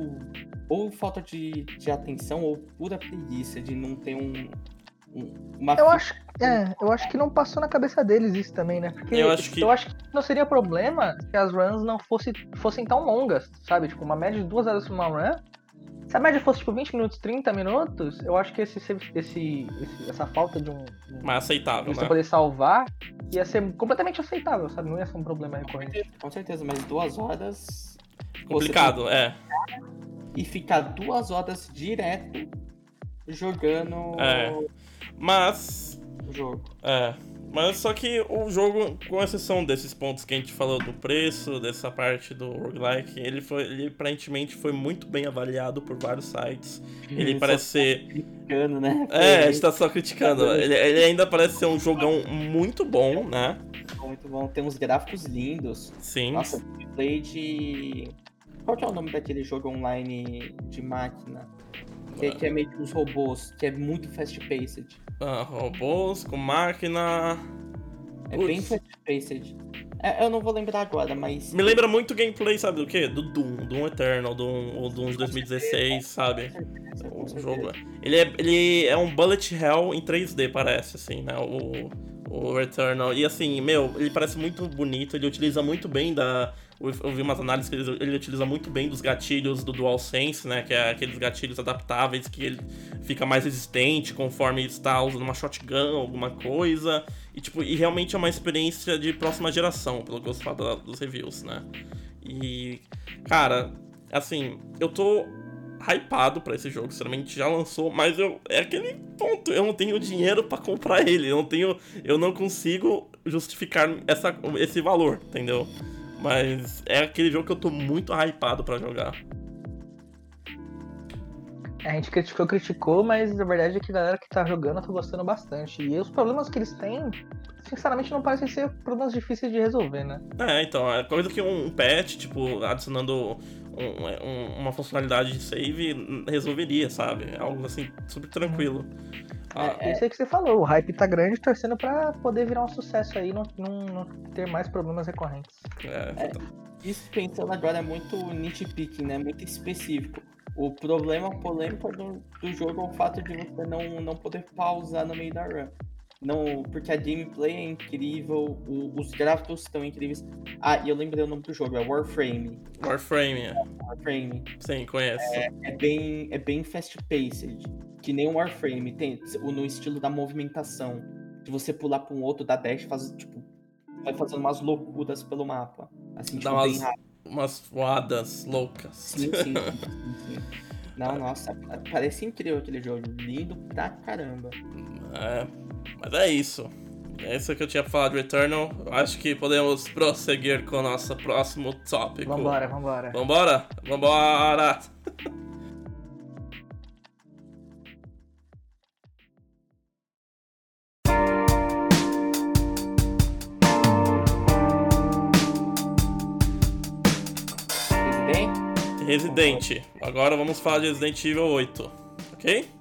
ou falta de, de atenção ou pura preguiça de não ter um, uma eu acho, é, eu acho que não passou na cabeça deles isso também, né? Porque eu acho que, eu acho que não seria problema se as runs não fosse, fossem tão longas, sabe? Tipo, uma média de duas horas uma run. Se a média fosse tipo 20 minutos, 30 minutos, eu acho que esse, esse, esse essa falta de um. Mais aceitável, de você né? poder salvar ia ser completamente aceitável, sabe? Não ia ser um problema recorrente. Com certeza, mas duas horas. Complicado, é. E ficar duas horas direto jogando. É. Mas. O jogo. É. Mas só que o jogo, com exceção desses pontos que a gente falou do preço, dessa parte do roguelike, ele foi, ele aparentemente foi muito bem avaliado por vários sites. Ele parece tá ser. Criticando, né? É, a gente tá só criticando. Ele, ele ainda parece ser um jogão muito bom, né? Muito bom, tem uns gráficos lindos. Sim. Nossa, play de. Qual que é o nome daquele jogo online de máquina? Que, que é meio que uns robôs, que é muito fast-paced. Ah, robôs com máquina. É bem fast-paced. É, eu não vou lembrar agora, mas. Me lembra muito gameplay, sabe do quê? Do Doom, Doom Eternal, Doom, ou Doom de 2016, sabe? O jogo. Ele é, ele é um bullet hell em 3D, parece, assim, né? O, o Eternal. E assim, meu, ele parece muito bonito, ele utiliza muito bem da eu vi umas análises que ele, ele, utiliza muito bem dos gatilhos do DualSense, né? Que é aqueles gatilhos adaptáveis que ele fica mais resistente conforme está usando uma shotgun, alguma coisa. E, tipo, e realmente é uma experiência de próxima geração, pelo que eu falo dos reviews, né? E, cara, assim, eu tô hypado para esse jogo, sinceramente já lançou, mas eu é aquele ponto, eu não tenho dinheiro para comprar ele, eu não tenho, eu não consigo justificar essa, esse valor, entendeu? Mas é aquele jogo que eu tô muito hypado para jogar. A gente criticou, criticou, mas a verdade é que a galera que tá jogando tá gostando bastante. E os problemas que eles têm, sinceramente, não parecem ser problemas difíceis de resolver, né? É, então, é coisa que um patch, tipo, adicionando um, um, uma funcionalidade de save resolveria, sabe? É algo assim, super tranquilo. Ah, é, isso aí que você falou, o hype tá grande, torcendo pra poder virar um sucesso aí, não, não, não ter mais problemas recorrentes. É, é, isso pensando agora é muito nitpicking, né? Muito específico. O problema polêmico do, do jogo é o fato de você não, não poder pausar no meio da run. Não, porque a gameplay é incrível, o, os gráficos estão incríveis. Ah, e eu lembrei o nome do jogo, é Warframe. Warframe, é. Warframe. Sim, conheço. É, é bem, é bem fast-paced que nem um Warframe, tem no estilo da movimentação. De você pular pra um outro, da dash, faz, tipo, vai fazendo umas loucuras pelo mapa. Assim, Dá tipo, umas, bem rápido. Umas voadas loucas. Sim, sim. sim, sim. Não, nossa, parece incrível aquele jogo. Lindo pra caramba. É, mas é isso. É isso que eu tinha falar de Returnal. Acho que podemos prosseguir com o nosso próximo tópico. Vambora, vambora. Vambora? Vambora! Resident? Resident. Agora vamos falar de Resident Evil 8, ok?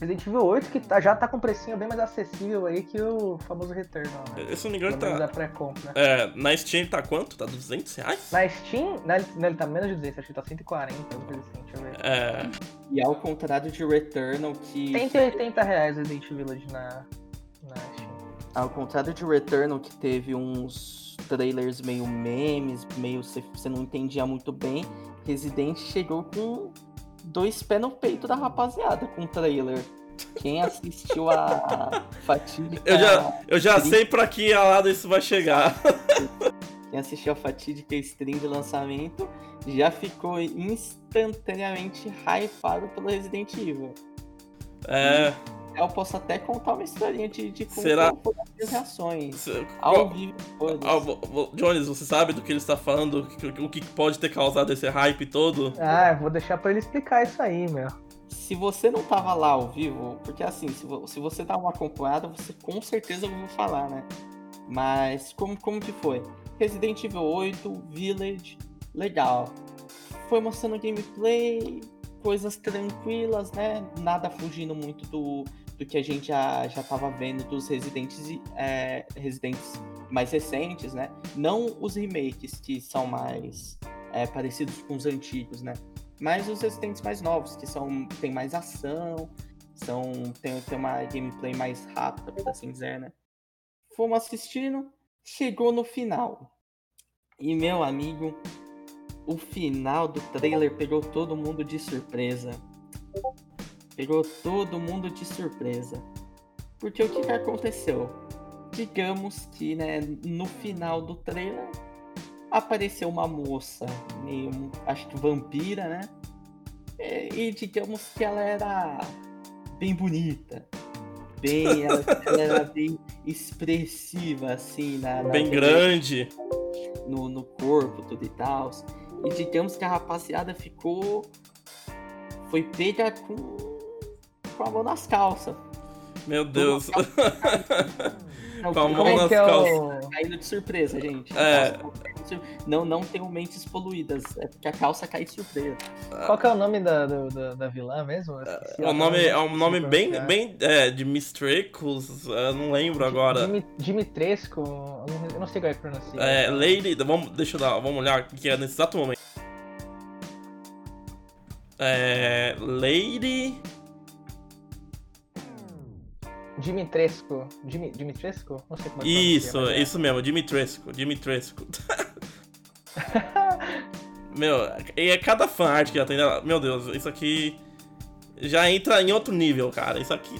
Resident Evil 8 que tá- já tá com um precinho bem mais acessível aí que o famoso Returnal, né? Esse não me engano tá. a pré-compra. É, na Steam tá quanto? Tá 200 reais? Na Steam, ele- né, ele tá menos de 200, acho que tá 140, alguma coisa assim, deixa eu ver. É. E ao contrário de Returnal, que. 180 reais Resident Evil Village na, na Steam. Ao contrário de Returnal, que teve uns trailers meio memes, meio você não entendia muito bem, Resident chegou com dois pés no peito da rapaziada com o trailer. Quem assistiu a fatídica. Eu já, eu já sei pra que lado isso vai chegar. Quem assistiu a fatídica stream de lançamento já ficou instantaneamente hypado pelo Resident Evil. É. Eu posso até contar uma historinha de, de como Será? foram as minhas reações. se- Ao vivo. Ah, Jones, você sabe do que ele está falando? O que- pode ter causado esse hype todo? Ah, eu vou deixar pra ele explicar isso aí, meu. Se você não tava lá ao vivo, porque assim, se, vo- se você dá uma acompanhada, você com certeza ouviu falar, né? Mas como, como que foi? Resident Evil 8, Village, legal. Foi mostrando gameplay, coisas tranquilas, né? Nada fugindo muito do, do que a gente já, já tava vendo dos Residentes, é, Residentes mais recentes, né? Não os remakes, que são mais é, parecidos com os antigos, né? Mas os Residentes mais novos, que são tem mais ação, são tem, tem uma gameplay mais rápida, por assim dizer, né? Fomos assistindo, chegou no final. E meu amigo, o final do trailer pegou todo mundo de surpresa. Pegou todo mundo de surpresa. Porque o que, que aconteceu? Digamos que, né, no final do trailer apareceu uma moça meio, acho que vampira, né? E, e digamos que ela era bem bonita. Bem, ela, ela era bem expressiva, assim, na, na Bem grande. no, no corpo, tudo e tal. E digamos que a rapaziada ficou. Foi pega com. Com a mão nas calças. Meu Deus. Não, Com a mão Como nas é calças. o. Caindo de surpresa, gente. É. Não, não tenham mentes poluídas. É porque a calça cai de surpresa. Qual que é o nome da, do- da, da vilã mesmo? É um nome, é um nome bem, é. bem é, de eu não lembro agora. Dimi- Dimitrescu, eu não, sei qual é que pronuncia. É, Lady, vamos, deixa eu dar, vamos olhar o que é nesse exato momento. É, Lady, Dimitrescu. Dimi, Dimitrescu? Não sei como é que isso, é. isso mesmo, Dimitrescu, Dimitrescu. Meu, e é cada fanart que ela tem dela, meu Deus, isso aqui já entra em outro nível, cara, isso aqui...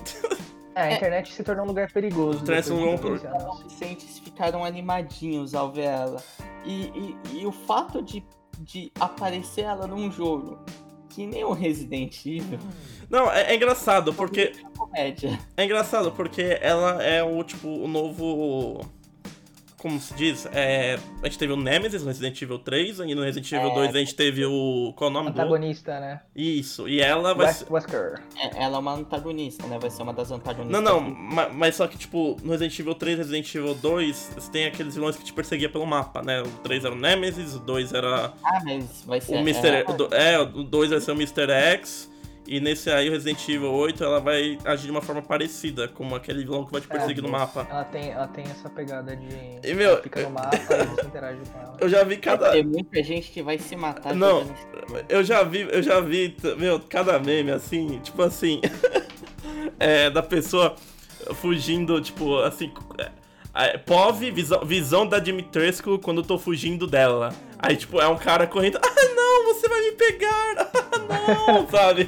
É, a internet se tornou um lugar perigoso. Internet é um de lugar- 15 Os adolescentes ficaram animadinhos ao ver ela. E, e, e o fato de, de aparecer ela num jogo que nem o Resident Evil, Não, é, é engraçado, porque... É engraçado porque ela é o tipo o novo. Como se diz? É, a gente teve o Nemesis no Resident Evil 3, e no Resident Evil É. 2 a gente teve o. Qual é o nome do. Antagonista, né? Isso, e ela vai Wes- ser. Wesker. É, ela é uma antagonista, né? Vai ser uma das antagonistas. Não, não, ma- mas só que, tipo, no Resident Evil 3 e Resident Evil 2, você tem aqueles vilões que te perseguiam pelo mapa, né? O 3 era o Nemesis, o 2 era Ah, mas vai ser. o Mr. é, o do- É, o 2 vai ser o Mr. X, e nesse aí, o Resident Evil 8, ela vai agir de uma forma parecida, como aquele vilão que vai te perseguir no mapa. Ela tem, ela tem essa pegada de. E, meu, ela fica no mapa e você interage com ela. Eu já vi cada. ter muita gente que vai se matar. Não. Eu já vi, eu já vi, meu, cada meme assim, tipo assim, é, da pessoa fugindo, tipo, assim, é, é, POV, visão, visão da Dimitrescu quando eu tô fugindo dela. Aí, tipo, é um cara correndo, ah, não, você vai me pegar, ah, não, sabe?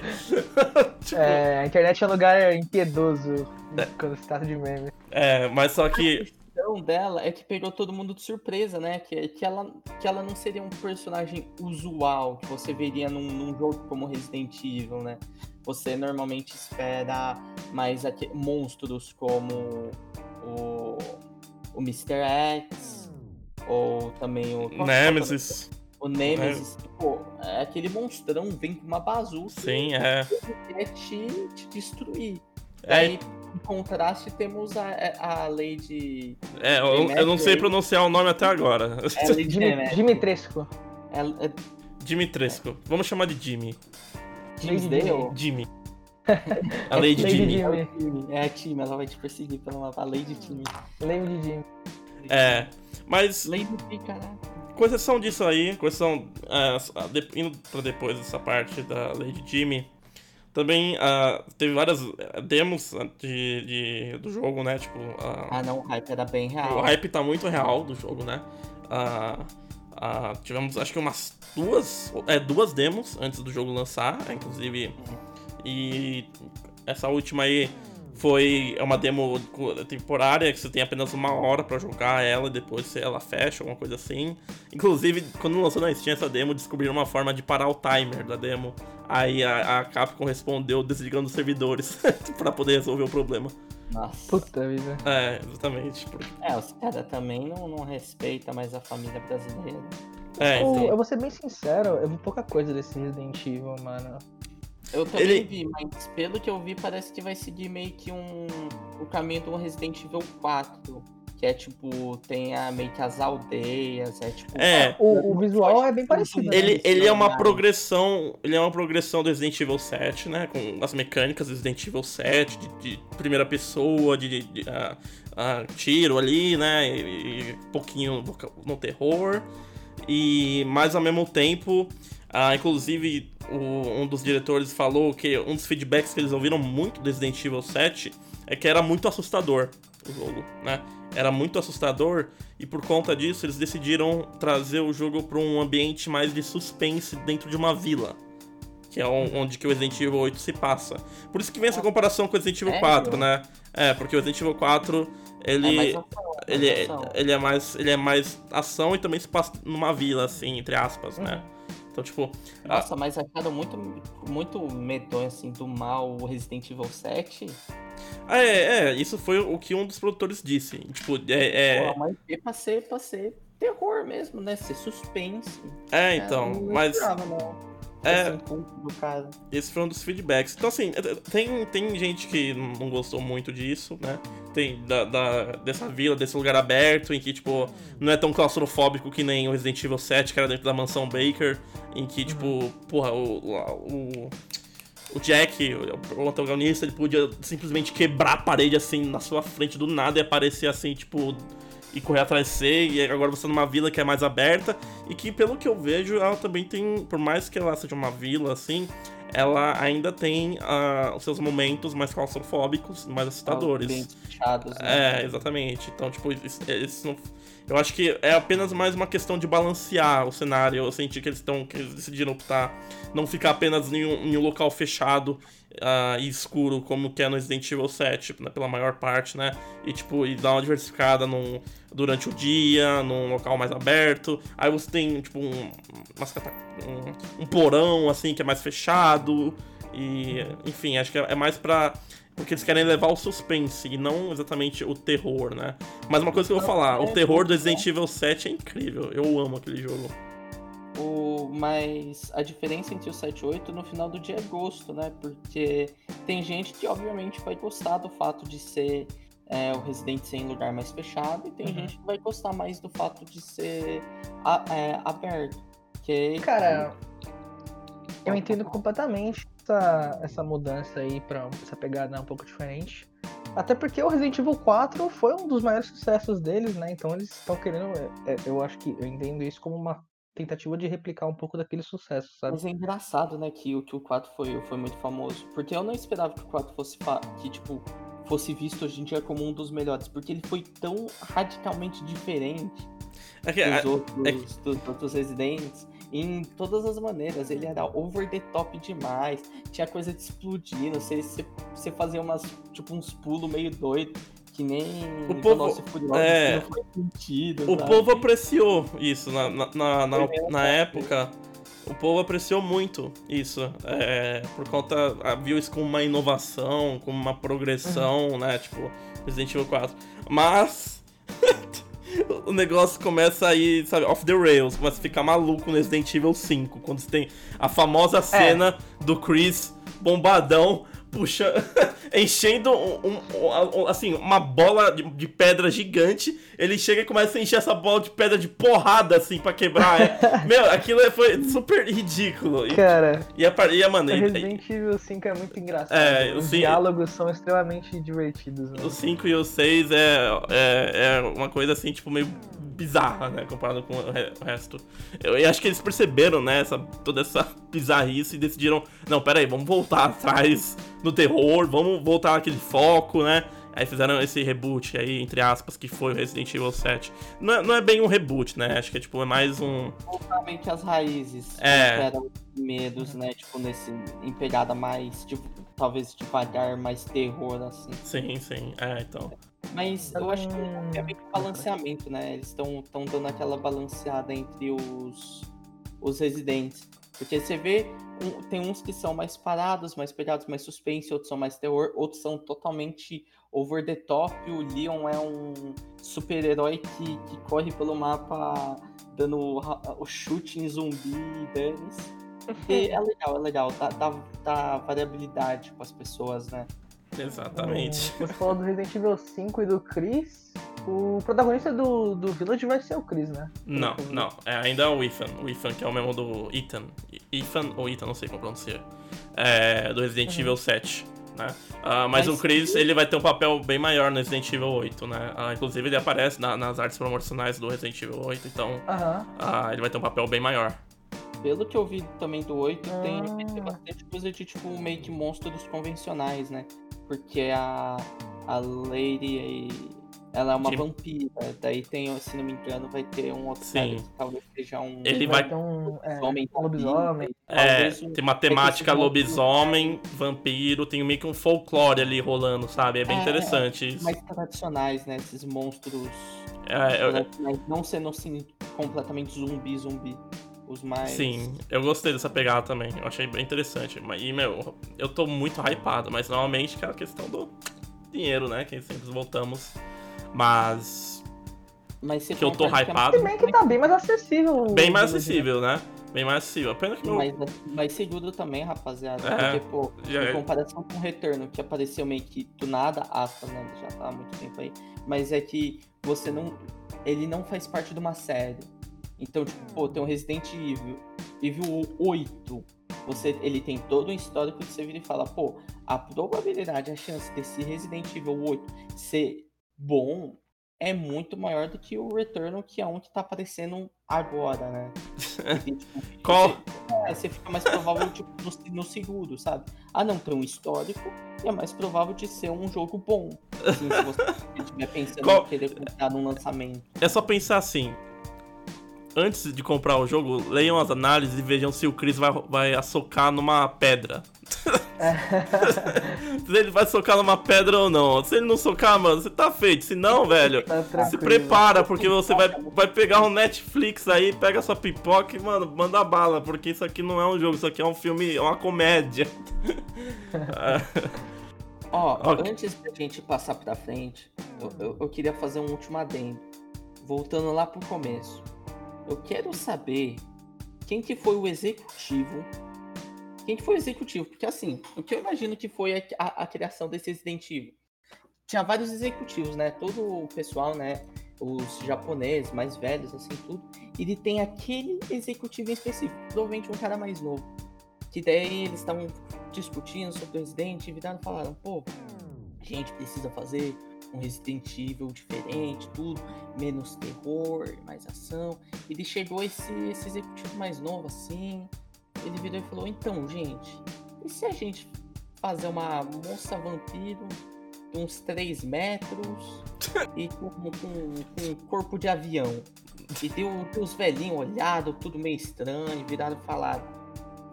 tipo, é. É, a internet é um lugar impiedoso quando se trata de meme. mas só que, Então, questão dela é que pegou todo mundo de surpresa, né? Que, que, ela, que ela não seria um personagem usual que você veria num, num jogo como Resident Evil, né? Você normalmente espera mais aqui, monstros como o, o Mr. X, ou também o. Nemesis. O Nemesis, é. pô, é aquele monstrão vem com uma bazuca. Sim, é. Quer te, te destruir. É. Aí, em contraste, temos a, a Lady. É, eu, eu não sei pronunciar o nome até agora. É Lady Dimitrescu. É, é... Dimitrescu. Vamos chamar de Jimmy. James Dale? Jimmy. A Lady, Lady Jimmy. Jimmy. É a Timmy, ela vai te perseguir pelo mapa. A Lady Jimmy. Lady Jimmy. É, mas. Lady P, caraca. Com exceção disso aí, com exceção. É, indo pra depois dessa parte da Lady Jimmy também uh, teve várias eh, demos de, de, do jogo, né? Tipo. Uh, ah, não, o hype era bem real. O hype tá muito real do jogo, né? Uh, tivemos acho que umas duas. É, duas demos antes do jogo lançar, inclusive. Uhum. E essa última aí foi é uma demo temporária que você tem apenas uma hora para jogar ela e depois ela fecha, alguma coisa assim. Inclusive, quando lançou na Steam essa demo, descobriram uma forma de parar o timer da demo. Aí a, a Capcom respondeu desligando os servidores para poder resolver o problema. Nossa. Puta vida. É, exatamente. É, os caras também não, não respeitam mais a família brasileira. É, então... Eu vou ser bem sincero, eu vi pouca coisa desse Resident Evil, mano. Eu também ele... vi, mas pelo que eu vi, parece que vai seguir meio que um o caminho do Resident Evil 4. Que é tipo, tem a, meio que as aldeias, é tipo. É, o, o visual é bem parecido. Né? Ele, né? ele é uma progressão. Ele é uma progressão do Resident Evil 7, né? Com as mecânicas do Resident Evil 7, de, de primeira pessoa, de, de, de uh, uh, tiro ali, né? E, e pouquinho no, no terror. E mas ao mesmo tempo. Uh, inclusive, o, um dos diretores falou que um dos feedbacks que eles ouviram muito do Resident Evil 7 é que era muito assustador o jogo, né? Era muito assustador e por conta disso eles decidiram trazer o jogo para um ambiente mais de suspense dentro de uma vila. Que é onde que o Resident Evil 8 se passa. Por isso que vem essa comparação com o Resident Evil 4, né? É, porque o Resident Evil 4, ele. É ele, é, ele, é mais, ele é mais ação e também se passa numa vila, assim, entre aspas, né? Uhum. Então, tipo. Nossa, a... mas acharam muito, muito medonho, assim, do mal o Resident Evil 7. Ah, é, é, isso foi o que um dos produtores disse. Tipo, é. é... Pô, mas é pra ser, pra ser terror mesmo, né? Ser suspense. É, então, é, mas. Esperava, não. É, esse foi um dos feedbacks. Então, assim, é, tem, tem gente que não gostou muito disso, né? Tem da, da, dessa vila, desse lugar aberto, em que, tipo, não é tão claustrofóbico que nem o Resident Evil 7, que era dentro da mansão Baker, em que, tipo, porra, o, o, o Jack, o antagonista, ele podia simplesmente quebrar a parede assim na sua frente do nada e aparecer assim, tipo, e correr atrás de você, e agora você tá numa vila que é mais aberta, e que pelo que eu vejo, ela também tem, por mais que ela seja uma vila assim, ela ainda tem uh, os seus momentos mais claustrofóbicos, mais assustadores. Fechados, né? É, exatamente. Então, tipo, isso, isso não, eu acho que é apenas mais uma questão de balancear o cenário. Eu senti que eles estão que eles decidiram optar não ficar apenas em um, em um local fechado uh, e escuro, como que é no Resident Evil 7, né, pela maior parte, né? E tipo, e dar uma diversificada num, durante o dia, num local mais aberto. Aí você tem, tipo, um, um, um porão, assim, que é mais fechado. E, enfim, acho que é mais pra porque eles querem levar o suspense e não exatamente o terror, né? Mas uma coisa que eu vou falar, o terror do Resident Evil 7 é incrível. Eu amo aquele jogo. O, mas a diferença entre o 7 e o 8 no final do dia é gosto, né? Porque tem gente que obviamente vai gostar do fato de ser é, o Resident ser em lugar mais fechado, e tem uhum. gente que vai gostar mais do fato de ser a, é, aberto. Que, Cara, eu entendo completamente essa, essa mudança aí pra essa pegada um pouco diferente. Até porque o Resident Evil 4 foi um dos maiores sucessos deles, né? Então eles estão querendo. É, eu acho que eu entendo isso como uma tentativa de replicar um pouco daquele sucesso, sabe? Mas é engraçado, né, que, o que o 4 foi, foi muito famoso. Porque eu não esperava que o 4 fosse que, tipo, fosse visto hoje em dia como um dos melhores, porque ele foi tão radicalmente diferente é que, dos, outros, é que... dos outros residentes em todas as maneiras. Ele era over the top demais, tinha coisa de explodir, não sei se você fazia umas, tipo, uns pulos meio doido que nem O povo- Furiosos, é. sentido. O sabe? povo apreciou isso na, na, na, na- na época. O povo apreciou muito isso. é, por conta. ah, Viu isso como uma inovação, como uma progressão, né? Tipo, Resident Evil 4. Mas. o negócio começa aí, sabe, off the rails. Começa a ficar maluco no Resident Evil 5. Quando você tem a famosa cena do Chris bombadão. Puxa, enchendo um, um- um- assim, uma bola de, de pedra gigante. Ele chega e começa a encher essa bola de pedra de porrada, assim, pra quebrar. É- Meu, aquilo é- foi super ridículo. E, Cara, e a, e a mano, e- Resident Evil 5 é muito engraçado. É, Os sim. diálogos são extremamente divertidos. né? o 5 e o 6 é, é, é uma coisa assim, tipo, meio bizarra, né? Comparado com o re- o resto. Eu, eu acho que eles perceberam, né? Essa, toda essa bizarrice e decidiram: não, pera aí, vamos voltar atrás no terror, vamos voltar naquele foco, né? Aí fizeram esse reboot aí, entre aspas, que foi o Resident Evil 7. Não é, não é bem um reboot, né? Acho que é tipo, é mais um. voltar meio que as raízes. É. eram medos, né? Tipo, nesse. Em pegada mais. Tipo, talvez devagar, mais terror, assim. Sim, sim. É, então. Mas eu acho que é meio que balanceamento, né? Eles estão dando aquela balanceada entre os, os residentes. Porque você vê, tem uns que são mais parados, mais pegados, mais suspense, outros são mais terror, outros são totalmente over the top. O Leon é um super-herói que, que corre pelo mapa dando o chute em zumbi e dane-se. E é legal, é legal. Dá, dá, dá variabilidade com as pessoas, né? Exatamente. O- Você falou do Resident Evil 5 e do Chris. O protagonista do, do Village vai ser o Chris, né? Não, não. É ainda é o Ethan. O Ethan, que é o mesmo do Ethan. Ethan ou Ethan, não sei como pronunciar. É, do Resident Uhum. Evil 7. Né? Ah, mas, Mas o Chris, ele vai ter um papel bem maior no Resident Evil 8, né? Ah, inclusive, ele aparece na- nas artes promocionais do Resident Evil 8, então Aham. ah, ele vai ter um papel bem maior. Pelo que eu vi também do 8, tem, Ah. tem bastante coisa de tipo meio que monstros convencionais, né? Porque a, a Lady ela é uma De- vampira. Daí tem, se não me engano, vai ter um outro Sim. cara que talvez seja um Ele vai- ter um, é, homem um lobisomem. É, um- tem uma temática é lobisomem, vampiro, tem meio que um folclore ali rolando, sabe? É bem É, interessante isso. mais tradicionais, né? Esses monstros É, eu- tradicionais, não sendo assim completamente zumbi, zumbi. Os mais. Sim, eu gostei dessa pegada também. Eu achei bem interessante. Mas- E, meu, eu tô muito hypado, mas normalmente que é a questão do dinheiro, né? Que sempre voltamos. Mas. Mas você Que eu tô é hypado. Se bem que tá bem mais acessível. Bem mais Village, acessível, né? Bem mais acessível. Apenas que meu. mais, mais seguro também, rapaziada. É, porque, pô, já é. em comparação com o Retorno, que apareceu meio que do nada, aspas, né? Já tá há muito tempo aí. Mas é que você não. Ele não faz parte de uma série. Então, tipo, pô, tem um Resident Evil. Evil 8. Você, ele tem todo um histórico que você vira e fala, pô, a probabilidade, a chance desse Resident Evil 8 ser bom é muito maior do que o Returnal, que é um que tá aparecendo agora, né? E, tipo, Qual? você- é, você fica mais provável tipo, no, no seguro, sabe? Ah, não, tem um histórico e é mais provável de ser um jogo bom. Assim, se você estiver pensando Qual- em querer comprar num lançamento. É só pensar assim. Antes de comprar o jogo, leiam as análises e vejam se o Chris vai, vai assocar numa pedra. se ele vai socar numa pedra ou não. Se ele não socar, mano, você tá feito. Se não, velho, Tá se prepara, porque você vai, vai pegar um Netflix aí, pega sua pipoca e, mano, manda bala, porque isso aqui não é um jogo, isso aqui é um filme, é uma comédia. Ó, Ok. antes da gente passar pra frente, eu, eu- eu queria fazer um último adendo. Voltando lá pro começo. Eu quero saber quem que foi o executivo. Quem que foi o executivo? Porque assim, o que eu imagino que foi a, a- a criação desse Resident Evil. Tinha vários executivos, né? Todo o pessoal, né? Os japoneses mais velhos, assim, tudo. Ele tem aquele executivo em específico. Provavelmente um cara mais novo. Que daí eles estavam discutindo sobre o Resident e viraram e falaram, pô, a gente precisa fazer um Resident Evil diferente, tudo, menos terror, mais ação. Ele chegou esse, esse executivo mais novo assim, ele virou e falou, então, gente, e se a gente fazer uma moça vampiro de uns 3 metros e com, com, com um corpo de avião? E deu, deu os velhinhos olharam, tudo meio estranho, viraram e falaram,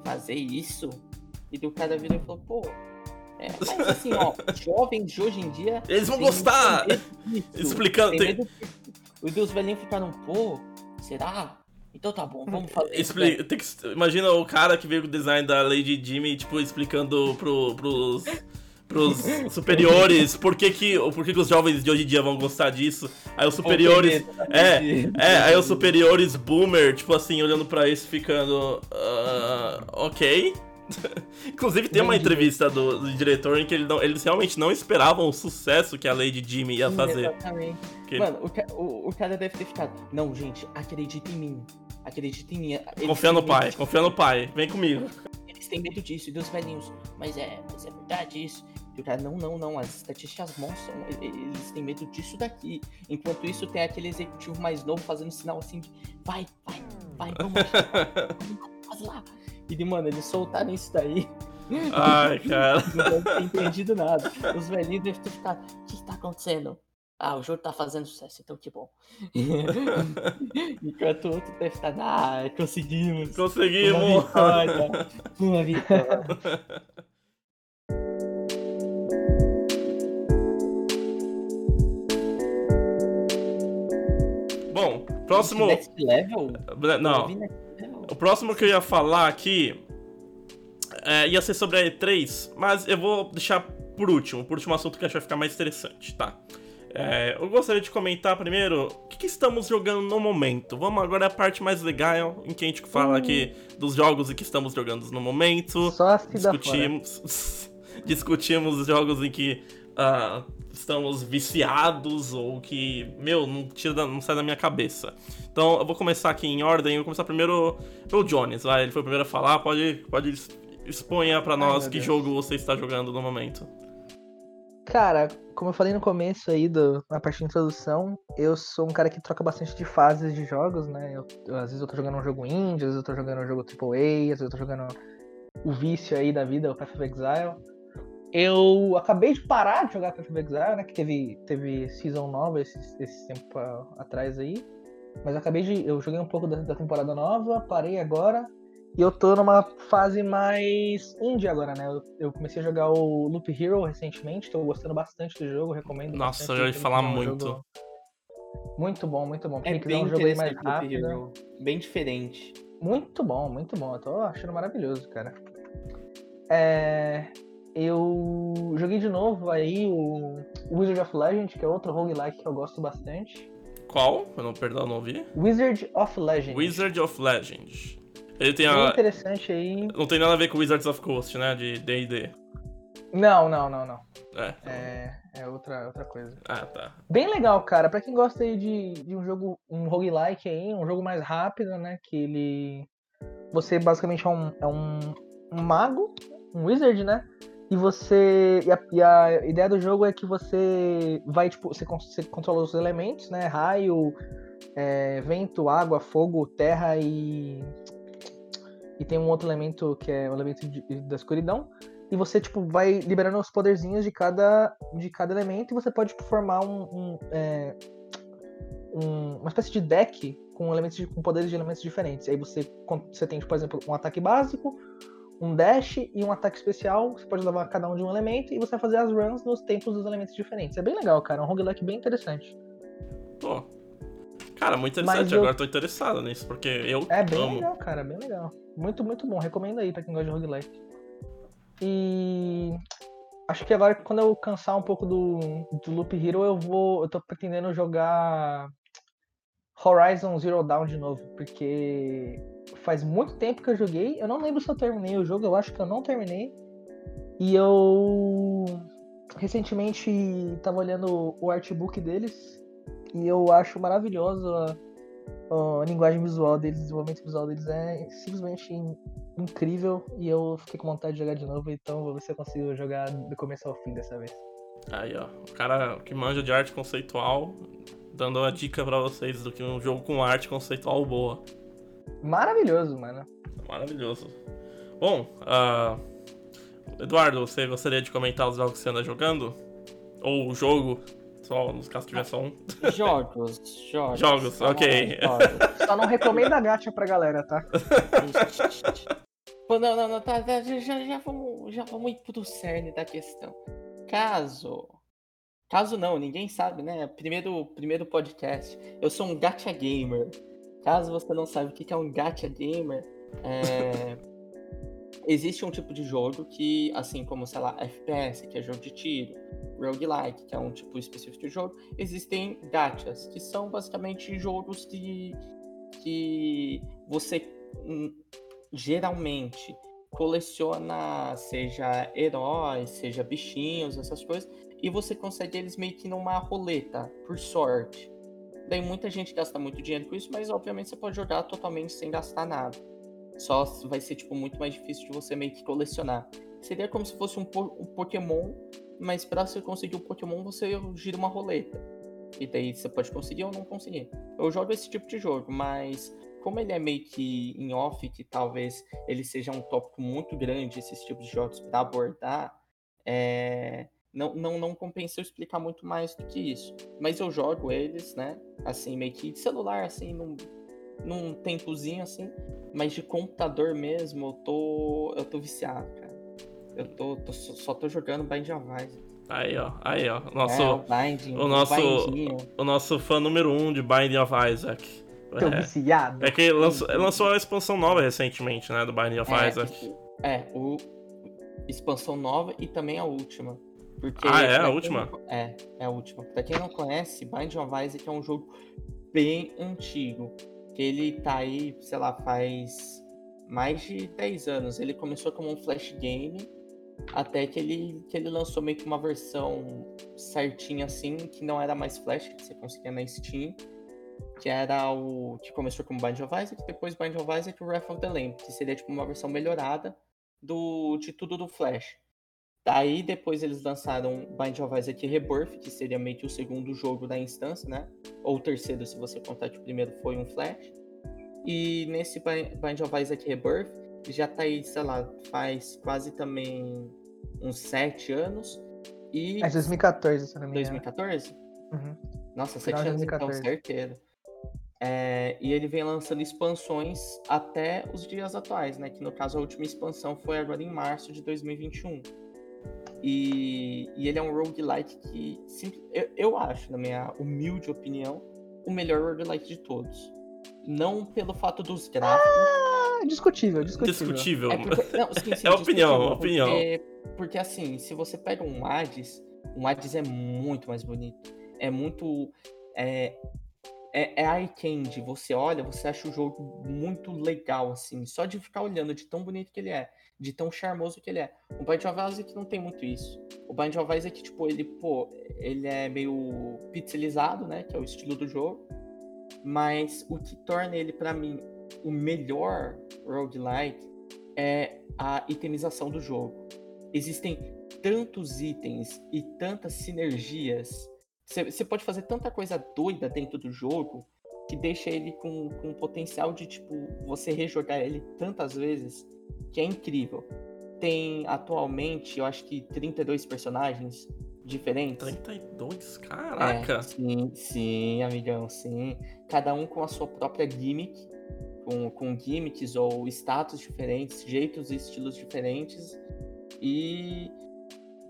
fazer isso? E daí o cara virou e falou, pô, É, mas assim, ó, jovens de hoje em dia. Eles vão gostar! Explicando. Tem que Os meus velhinhos ficaram, pô, será? Então tá bom, vamos fazer isso. Expli- tem que- imagina o cara que veio com o design da Lady Jimmy, tipo, explicando pro, pros, pros superiores por que, que, por que, que os jovens de hoje em dia vão gostar disso. Aí os superiores. É, é, aí os superiores boomer, tipo assim, olhando pra isso ficando. "Ah, ok. Inclusive tem uma entrevista do, do diretor em que ele não- eles realmente não esperavam o sucesso que a Lady Jimmy ia fazer. Exatamente. Que- Mano, o, o, o cara deve ter ficado. Não, gente, acredita em mim. Acredita em mim. Eles confia no pai, disso. confia no pai, vem comigo. Eles têm medo disso. E dos velhinhos. Mas é, mas é verdade isso. E o cara, não, não, não. As estatísticas mostram. Eles têm medo disso daqui. Enquanto isso, tem aquele executivo mais novo fazendo sinal assim de vai, vai, vai, vamos lá, vamos lá, faz lá. E, mano, eles soltaram isso daí. Ai, cara. Não deve ter entendido nada. Os velhinhos devem ter ficado. O que, que tá acontecendo? Ah, o jogo tá fazendo sucesso, então que bom. Enquanto o outro deve estar. Ah, conseguimos. Uma Conseguimos! vitória. Uma vitória. Bom, próximo. Next level? Não, O próximo que eu ia falar aqui é, ia ser sobre a E3, mas eu vou deixar por último, por último assunto que acho que vai ficar mais interessante, tá? É, eu gostaria de comentar primeiro o que, que estamos jogando no momento. Vamos agora a parte mais legal, em que a gente fala aqui dos jogos em que estamos jogando no momento. Só se discutimos, discutimos os jogos em que ah, estamos viciados ou que, meu, não, tira não sai da minha cabeça. Então eu vou começar aqui em ordem. Eu vou começar primeiro pelo Jones, vai. Ele foi o primeiro a falar. Pode, pode exponha pra nós meu que Deus. jogo você está jogando no momento. Cara, como eu falei no começo aí, do, na parte de introdução, eu sou um cara que troca bastante de fases de jogos, né? Eu- eu- às vezes eu tô jogando um jogo indie, às vezes eu tô jogando um jogo AAA, às vezes eu tô jogando o vício aí da vida, o Path of Exile. Eu acabei de parar de jogar Path of Exile, né? Que teve, teve season nova esse, esse tempo atrás aí. Mas acabei de. Eu joguei um pouco da, da temporada nova, parei agora. E eu tô numa fase mais indie agora, né? Eu, eu comecei a jogar o Loop Hero recentemente, tô gostando bastante do jogo, recomendo. Nossa, bastante eu ia falar um muito. jogo Muito bom, muito bom. É bem um jogo mais rápido. Hero. Bem diferente. Muito bom, muito bom. Eu tô achando maravilhoso, cara. É, eu joguei de novo aí o Wizard of Legend, que é outro roguelike que eu gosto bastante. Qual? Eu não, perdão, não ouvi. Wizard of Legend. Wizard of Legend. Ele tem Bem a... interessante aí. Não tem nada a ver com Wizards of Coast, né? De D&D. Não, não, não, não. É. É, é outra, outra coisa. Ah, tá. Bem legal, cara. Pra quem gosta aí de, de um jogo, um roguelike aí, um jogo mais rápido, né? Que ele. Você basicamente é um, é um, um mago, um wizard, né? E você. E a, e a ideia do jogo é que você vai, tipo, você, você controla os elementos, né? Raio, é, vento, água, fogo, terra e. E tem um outro elemento que é o elemento de- da escuridão. E você, tipo, vai liberando os poderzinhos de cada, de cada elemento e você pode tipo, formar um, um, é, um- uma espécie de deck com elementos de- com poderes de elementos diferentes. Aí você, você tem, tipo, por exemplo, um ataque básico, um dash e um ataque especial. Você pode levar cada um de um elemento e você vai fazer as runs nos tempos dos elementos diferentes. É bem legal, cara. É um roguelike bem interessante. Pô. Cara, muito interessante. Eu- Agora eu tô interessado nisso, porque eu É bem amo. legal, cara, bem legal. Muito, muito bom. Recomendo aí pra quem gosta de roguelike. E acho que agora quando eu cansar um pouco do, do Loop Hero, eu vou. Eu tô pretendendo jogar Horizon Zero Dawn de novo, porque faz muito tempo que eu joguei. Eu não lembro se eu terminei o jogo, eu acho que eu não terminei. E eu recentemente tava olhando o artbook deles e eu acho maravilhoso a, a linguagem visual deles, o desenvolvimento visual deles é simplesmente in- incrível e eu fiquei com vontade de jogar de novo, então vou ver se eu consigo jogar do começo ao fim dessa vez. Aí, ó. O cara que manja de arte conceitual, dando uma dica pra vocês do que um jogo com arte conceitual boa. Maravilhoso, mano. Maravilhoso. Bom, ah, Eduardo, você gostaria de comentar os jogos que você anda jogando? Ou o jogo, só nos casos tiver só um. Jogos, jogos. Jogos, Vamos ok. jogos. Só não recomenda a gacha pra galera, tá? Pô, não, não, não, tá, tá, já, já vamos vamos, já vamos ir pro cerne da questão. Caso. Caso não, ninguém sabe, né? Primeiro, primeiro podcast. Eu sou um gacha gamer. Caso você não sabe o que é um gacha gamer, é... existe um tipo de jogo que, assim como, sei lá, FPS, que é jogo de tiro, roguelike, que é um tipo específico de jogo, existem gachas, que são basicamente jogos que, que você hum, geralmente coleciona, seja heróis, seja bichinhos, essas coisas, e você consegue eles meio que numa roleta, por sorte. Daí muita gente gasta muito dinheiro com isso, mas obviamente você pode jogar totalmente sem gastar nada. Só vai ser tipo muito mais difícil de você meio que colecionar. Seria como se fosse um, um Pokémon, mas para você conseguir o Pokémon você gira uma roleta. E daí você pode conseguir ou não conseguir. Eu jogo esse tipo de jogo, mas como ele é meio que em off, que talvez ele seja um tópico muito grande, esses tipos de jogos para abordar, é, não, não, não compensa eu explicar muito mais do que isso. Mas eu jogo eles, né? Assim, meio que de celular, assim, num, num tempozinho, assim. Mas de computador mesmo, eu tô, eu tô viciado, cara. Eu tô, tô só tô jogando Bind of Isaac. Aí, ó, aí, ó. Nosso, é, o, Binding, o, nosso, o, o nosso fã número um de Binding of Isaac. Tô é. viciado. É que lançou, lançou a expansão nova recentemente, né? Do Binding of é, Isaac. É, o expansão nova e também a última. Porque, ah, é a última? Não, é, é a última. Pra quem não conhece, Bind of Isaac é um jogo bem antigo. Que ele tá aí, sei lá, faz mais de 10 anos. Ele começou como um flash game, até que ele, que ele lançou meio que uma versão certinha assim, que não era mais flash, que você conseguia na Steam. Que era o. que começou como Bind of Isaac, depois Bind of Isaac e Wrath of the Lamb, que seria tipo uma versão melhorada do, de tudo do Flash. Daí depois eles lançaram Bind of Isaac Rebirth, que seria meio que o segundo jogo da instância, né? Ou o terceiro, se você contar que o primeiro foi um Flash. E nesse Bind of Isaac Rebirth, já tá aí, sei lá, faz quase também uns sete anos. E... É 2014, se não me engano. 2014? Uhum. Nossa, sete anos então, certeiro. É, e ele vem lançando expansões até os dias atuais, né? Que no caso a última expansão foi agora em março de 2021. E, e ele é um roguelike que, eu, eu acho, na minha humilde opinião, o melhor roguelike de todos. Não pelo fato dos gráficos. Ah, discutível, discutível. Discutível. É, porque, não, sim, sim, é opinião, opinião. Porque, porque assim, se você pega um Hades, um Hades é muito mais bonito. É muito. É, é, é eye candy. Você olha, você acha o jogo muito legal, assim. Só de ficar olhando de tão bonito que ele é de tão charmoso que ele é. O Bind of Isaac não tem muito isso. O Bind of Isaac, tipo, ele, pô, ele é meio pixelizado, né, que é o estilo do jogo, mas o que torna ele, para mim, o melhor roguelike é a itemização do jogo. Existem tantos itens e tantas sinergias. Você pode fazer tanta coisa doida dentro do jogo que deixa ele com, com potencial de, tipo, você rejogar ele tantas vezes que é incrível. Tem atualmente, eu acho que 32 personagens diferentes. 32? Caraca! É, sim, sim, amigão, sim. Cada um com a sua própria gimmick, com, com gimmicks ou status diferentes, jeitos e estilos diferentes. E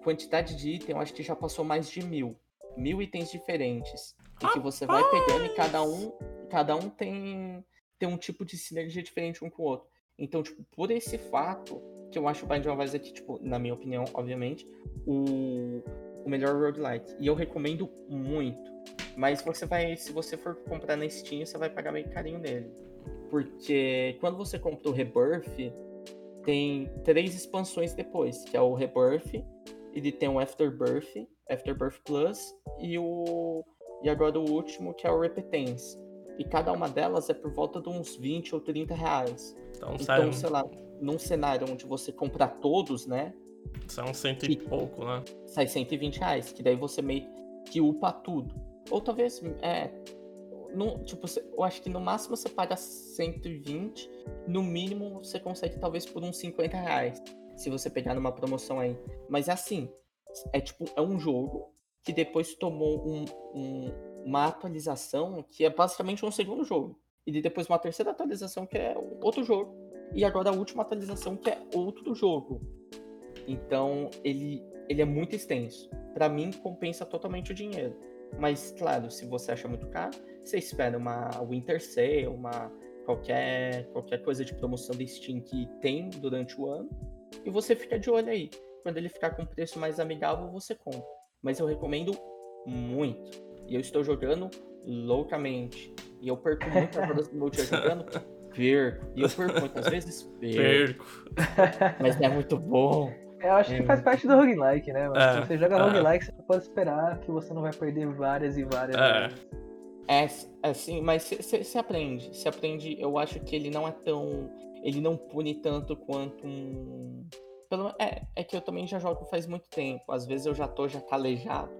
quantidade de item, eu acho que já passou mais de mil. Mil itens diferentes. E que você vai pegando e cada um, cada um tem, tem um tipo de sinergia diferente um com o outro. Então, tipo, por esse fato, que eu acho o Bind of Isaac, tipo, na minha opinião, obviamente, o, o melhor roguelike. E eu recomendo muito. Mas você vai, se você for comprar na Steam, você vai pagar meio carinho nele. Porque quando você compra o Rebirth, tem três expansões depois, que é o Rebirth, ele tem o Afterbirth, Afterbirth Plus e o e agora o último que é o Repetence. E cada uma delas é por volta de uns 20 ou 30 reais. Então, então sei lá, num cenário onde você comprar todos, né? São cento e pouco, né? Sai 120 reais, que daí você meio que upa tudo. Ou talvez, é. No, tipo, eu acho que no máximo você paga 120, no mínimo você consegue talvez por uns 50 reais. Se você pegar numa promoção aí. Mas é assim, é tipo, é um jogo que depois tomou um, um, uma atualização que é basicamente um segundo jogo e depois uma terceira atualização que é outro jogo, e agora a última atualização que é outro jogo. Então, ele, ele é muito extenso. Para mim, compensa totalmente o dinheiro. Mas, claro, se você acha muito caro, você espera uma Winter Sale, uma qualquer, qualquer coisa de promoção da Steam que tem durante o ano, e você fica de olho aí. Quando ele ficar com preço mais amigável, você compra. Mas eu recomendo muito. E eu estou jogando loucamente. E eu perco muitas horas do meu dia jogando. Perco. E eu perco muitas vezes. Perco. perco. Mas é muito bom. Eu acho que faz parte do roguelike, né? Mas é, se você joga é. roguelike, você pode esperar que você não vai perder várias e várias é. vezes. É, é sim, mas você aprende. Você aprende, eu acho que ele não é tão. Ele não pune tanto quanto um. Pelo, é, é que eu também já jogo faz muito tempo. Às vezes eu já tô já calejado.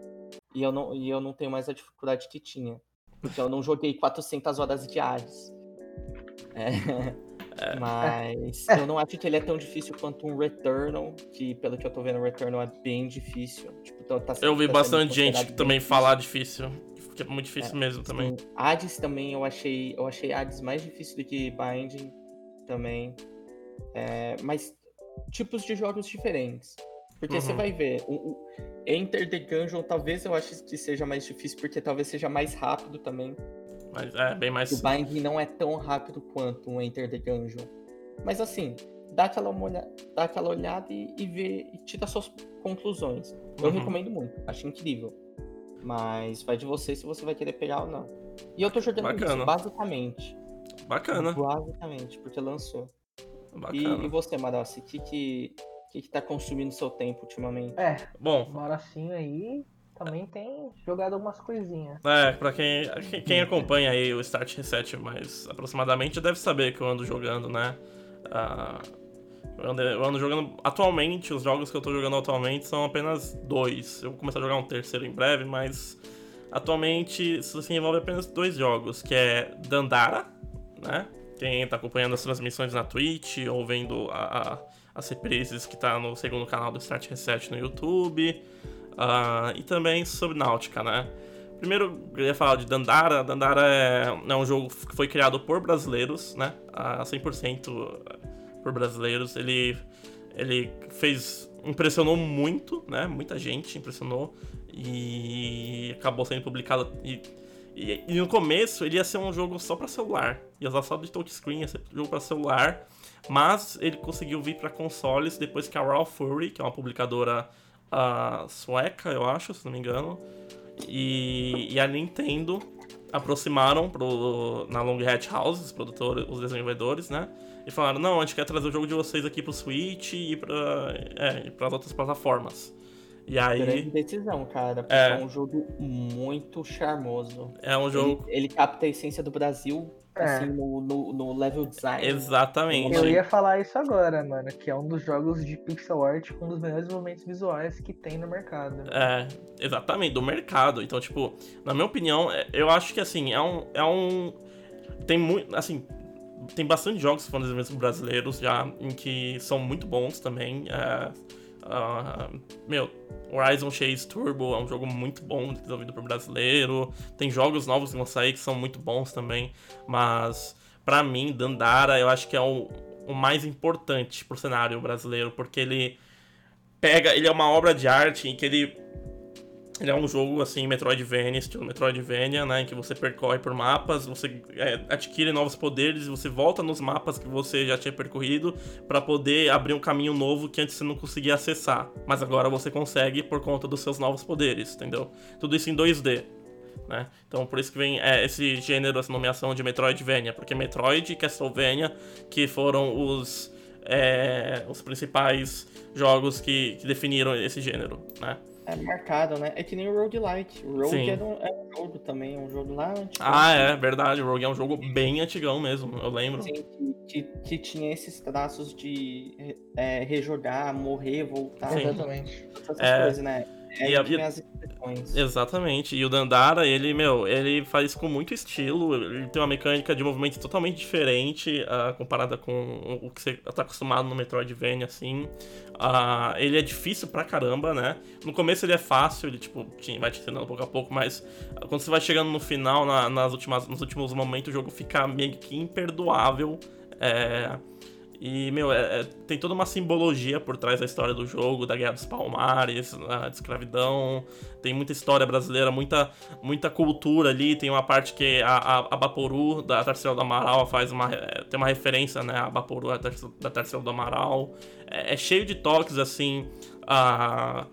E eu não, e eu não tenho mais a dificuldade que tinha. Porque eu não joguei 400 horas diárias. É. É. Mas eu não acho que ele é tão difícil quanto um Returnal, que pelo que eu tô vendo, o Returnal é bem difícil. Tipo, tá, tá eu vi tá bastante gente também difícil. falar difícil. Que é muito difícil é, mesmo também. Sim. Hades também eu achei. Eu achei Hades mais difícil do que Binding também. É, mas tipos de jogos diferentes. Porque uhum. você vai ver, o, o, Enter the Gungeon talvez eu ache que seja mais difícil, porque talvez seja mais rápido também. Mas é bem mais. O Binding não é tão rápido quanto um Enter the Gungeon. Mas assim, dá aquela, olha... dá aquela olhada e, e vê e tira suas conclusões. Eu uhum. recomendo muito, acho incrível. Mas vai de você se você vai querer pegar ou não. E eu tô jogando Bacana. isso, basicamente. Bacana. Basicamente, porque lançou. Bacana. E, e você, Marassi, o que, que, que, que tá consumindo seu tempo ultimamente? É, bom. Marassinho aí também tem jogado algumas coisinhas. É, pra quem, quem acompanha aí o Start Reset mais aproximadamente deve saber que eu ando jogando, né? Uh, eu ando, eu ando, jogando atualmente, os jogos que eu tô jogando atualmente são apenas dois. Eu vou começar a jogar um terceiro em breve, mas atualmente isso se envolve apenas dois jogos, que é Dandara, né? Quem tá acompanhando as transmissões na Twitch ou vendo a, a, as reprises que tá no segundo canal do Start Reset no YouTube. Uh, e também sobre Náutica, né? Primeiro, eu ia falar de Dandara. Dandara é, é um jogo que foi criado por brasileiros, né? A 100% por brasileiros. Ele, ele fez. impressionou muito, né? Muita gente impressionou. E acabou sendo publicado. E, e, e no começo ele ia ser um jogo só para celular. Ia usar só de touchscreen, ia ser um jogo para celular. Mas ele conseguiu vir para consoles depois que a Raw Fury, que é uma publicadora uh, sueca, eu acho, se não me engano, e, e a Nintendo aproximaram pro, na Long Hat House, os produtores, os desenvolvedores, né? E falaram, não, a gente quer trazer o jogo de vocês aqui pro Switch e para é, as outras plataformas. E aí. Grande decisão, cara. Porque é... é um jogo muito charmoso. É um jogo. Ele, ele capta a essência do Brasil é. assim, no, no, no, level design. Exatamente. Eu ia falar isso agora, mano, que é um dos jogos de pixel art com um dos melhores momentos visuais que tem no mercado. É, exatamente, do mercado. Então, tipo, na minha opinião, é, eu acho que, assim, é um... É um tem muito, assim, tem bastante jogos que foram desenvolvidos brasileiros já, em que são muito bons também. É, uh, meu, Horizon Chase Turbo é um jogo muito bom, desenvolvido por brasileiro. Tem jogos novos que vão sair que são muito bons também. Mas, para mim, Dandara, eu acho que é o, o mais importante pro cenário brasileiro, porque ele pega. Ele é uma obra de arte em que ele ele é um jogo assim, Metroidvania, estilo Metroidvania, né? Em que você percorre por mapas, você é, adquire novos poderes você volta nos mapas que você já tinha percorrido para poder abrir um caminho novo que antes você não conseguia acessar. Mas agora você consegue por conta dos seus novos poderes, entendeu? Tudo isso em 2D. Né? Então por isso que vem é, esse gênero, essa nomeação de Metroidvania, porque Metroid e Castlevania, que foram os, é, os principais jogos que, que definiram esse gênero, né? É marcado, né? É que nem o Roguelike. O Rogue é um, é um, jogo também, é um jogo lá antigo. Ah, é, verdade. O Rogue é um jogo bem antigão mesmo, eu lembro. Sim, que, que, que tinha esses traços de é, rejogar, morrer, voltar. Sim. Exatamente. Essas é... coisas, né? É, e, a, as Exatamente. E o Dandara, ele, meu, ele faz com muito estilo. Ele tem uma mecânica de movimento totalmente diferente uh, comparada com o que você tá acostumado no Metroidvania, assim. Uh, ele é difícil pra caramba, né? No começo ele é fácil, ele, tipo, vai te ensinando pouco a pouco, mas uh, quando você vai chegando no final, na, nas últimas, nos últimos momentos, o jogo fica meio que imperdoável. É E, meu, é, é, tem toda uma simbologia por trás da história do jogo, da Guerra dos Palmares, da escravidão. Tem muita história brasileira, muita, muita cultura ali. Tem uma parte que a, a, a Baporu, da Tarsila do Amaral, faz uma, é, tem uma referência, né? A Baporu da Tarsila do Amaral. É, é, cheio de toques, assim, a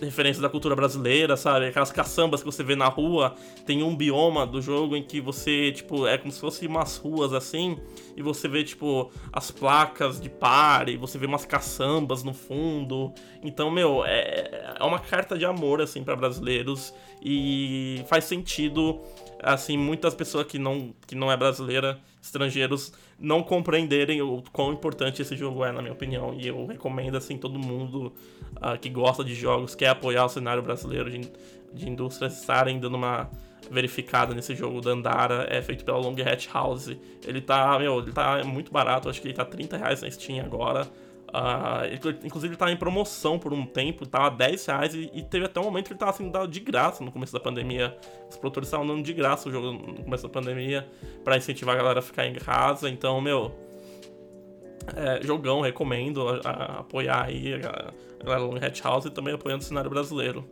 referências da cultura brasileira, sabe? Aquelas caçambas que você vê na rua, tem um bioma do jogo em que você, tipo, é como se fosse umas ruas assim, e você vê, tipo, as placas de pare, você vê umas caçambas no fundo. Então, meu, é, é uma carta de amor, assim, para brasileiros, e faz sentido, assim, muitas pessoas que não, que não é brasileira, estrangeiros, não compreenderem o quão importante esse jogo é, na minha opinião. E eu recomendo, assim, todo mundo uh, que gosta de jogos, quer apoiar o cenário brasileiro de, de indústrias, estarem dando uma verificada nesse jogo. da Andara é feito pela Long Hat House. Ele tá, meu, ele tá muito barato, acho que ele tá 30 reais na Steam agora. Uh, inclusive ele tá em promoção por um tempo, tava 10 reais e, e, teve até um momento que ele tava sendo dado de graça no começo da pandemia. Os produtores estavam dando de graça o jogo no começo da pandemia para incentivar a galera a ficar em casa. Então, meu, é, jogão, recomendo a, a apoiar aí a, a galera do Hat House e também apoiando o cenário brasileiro.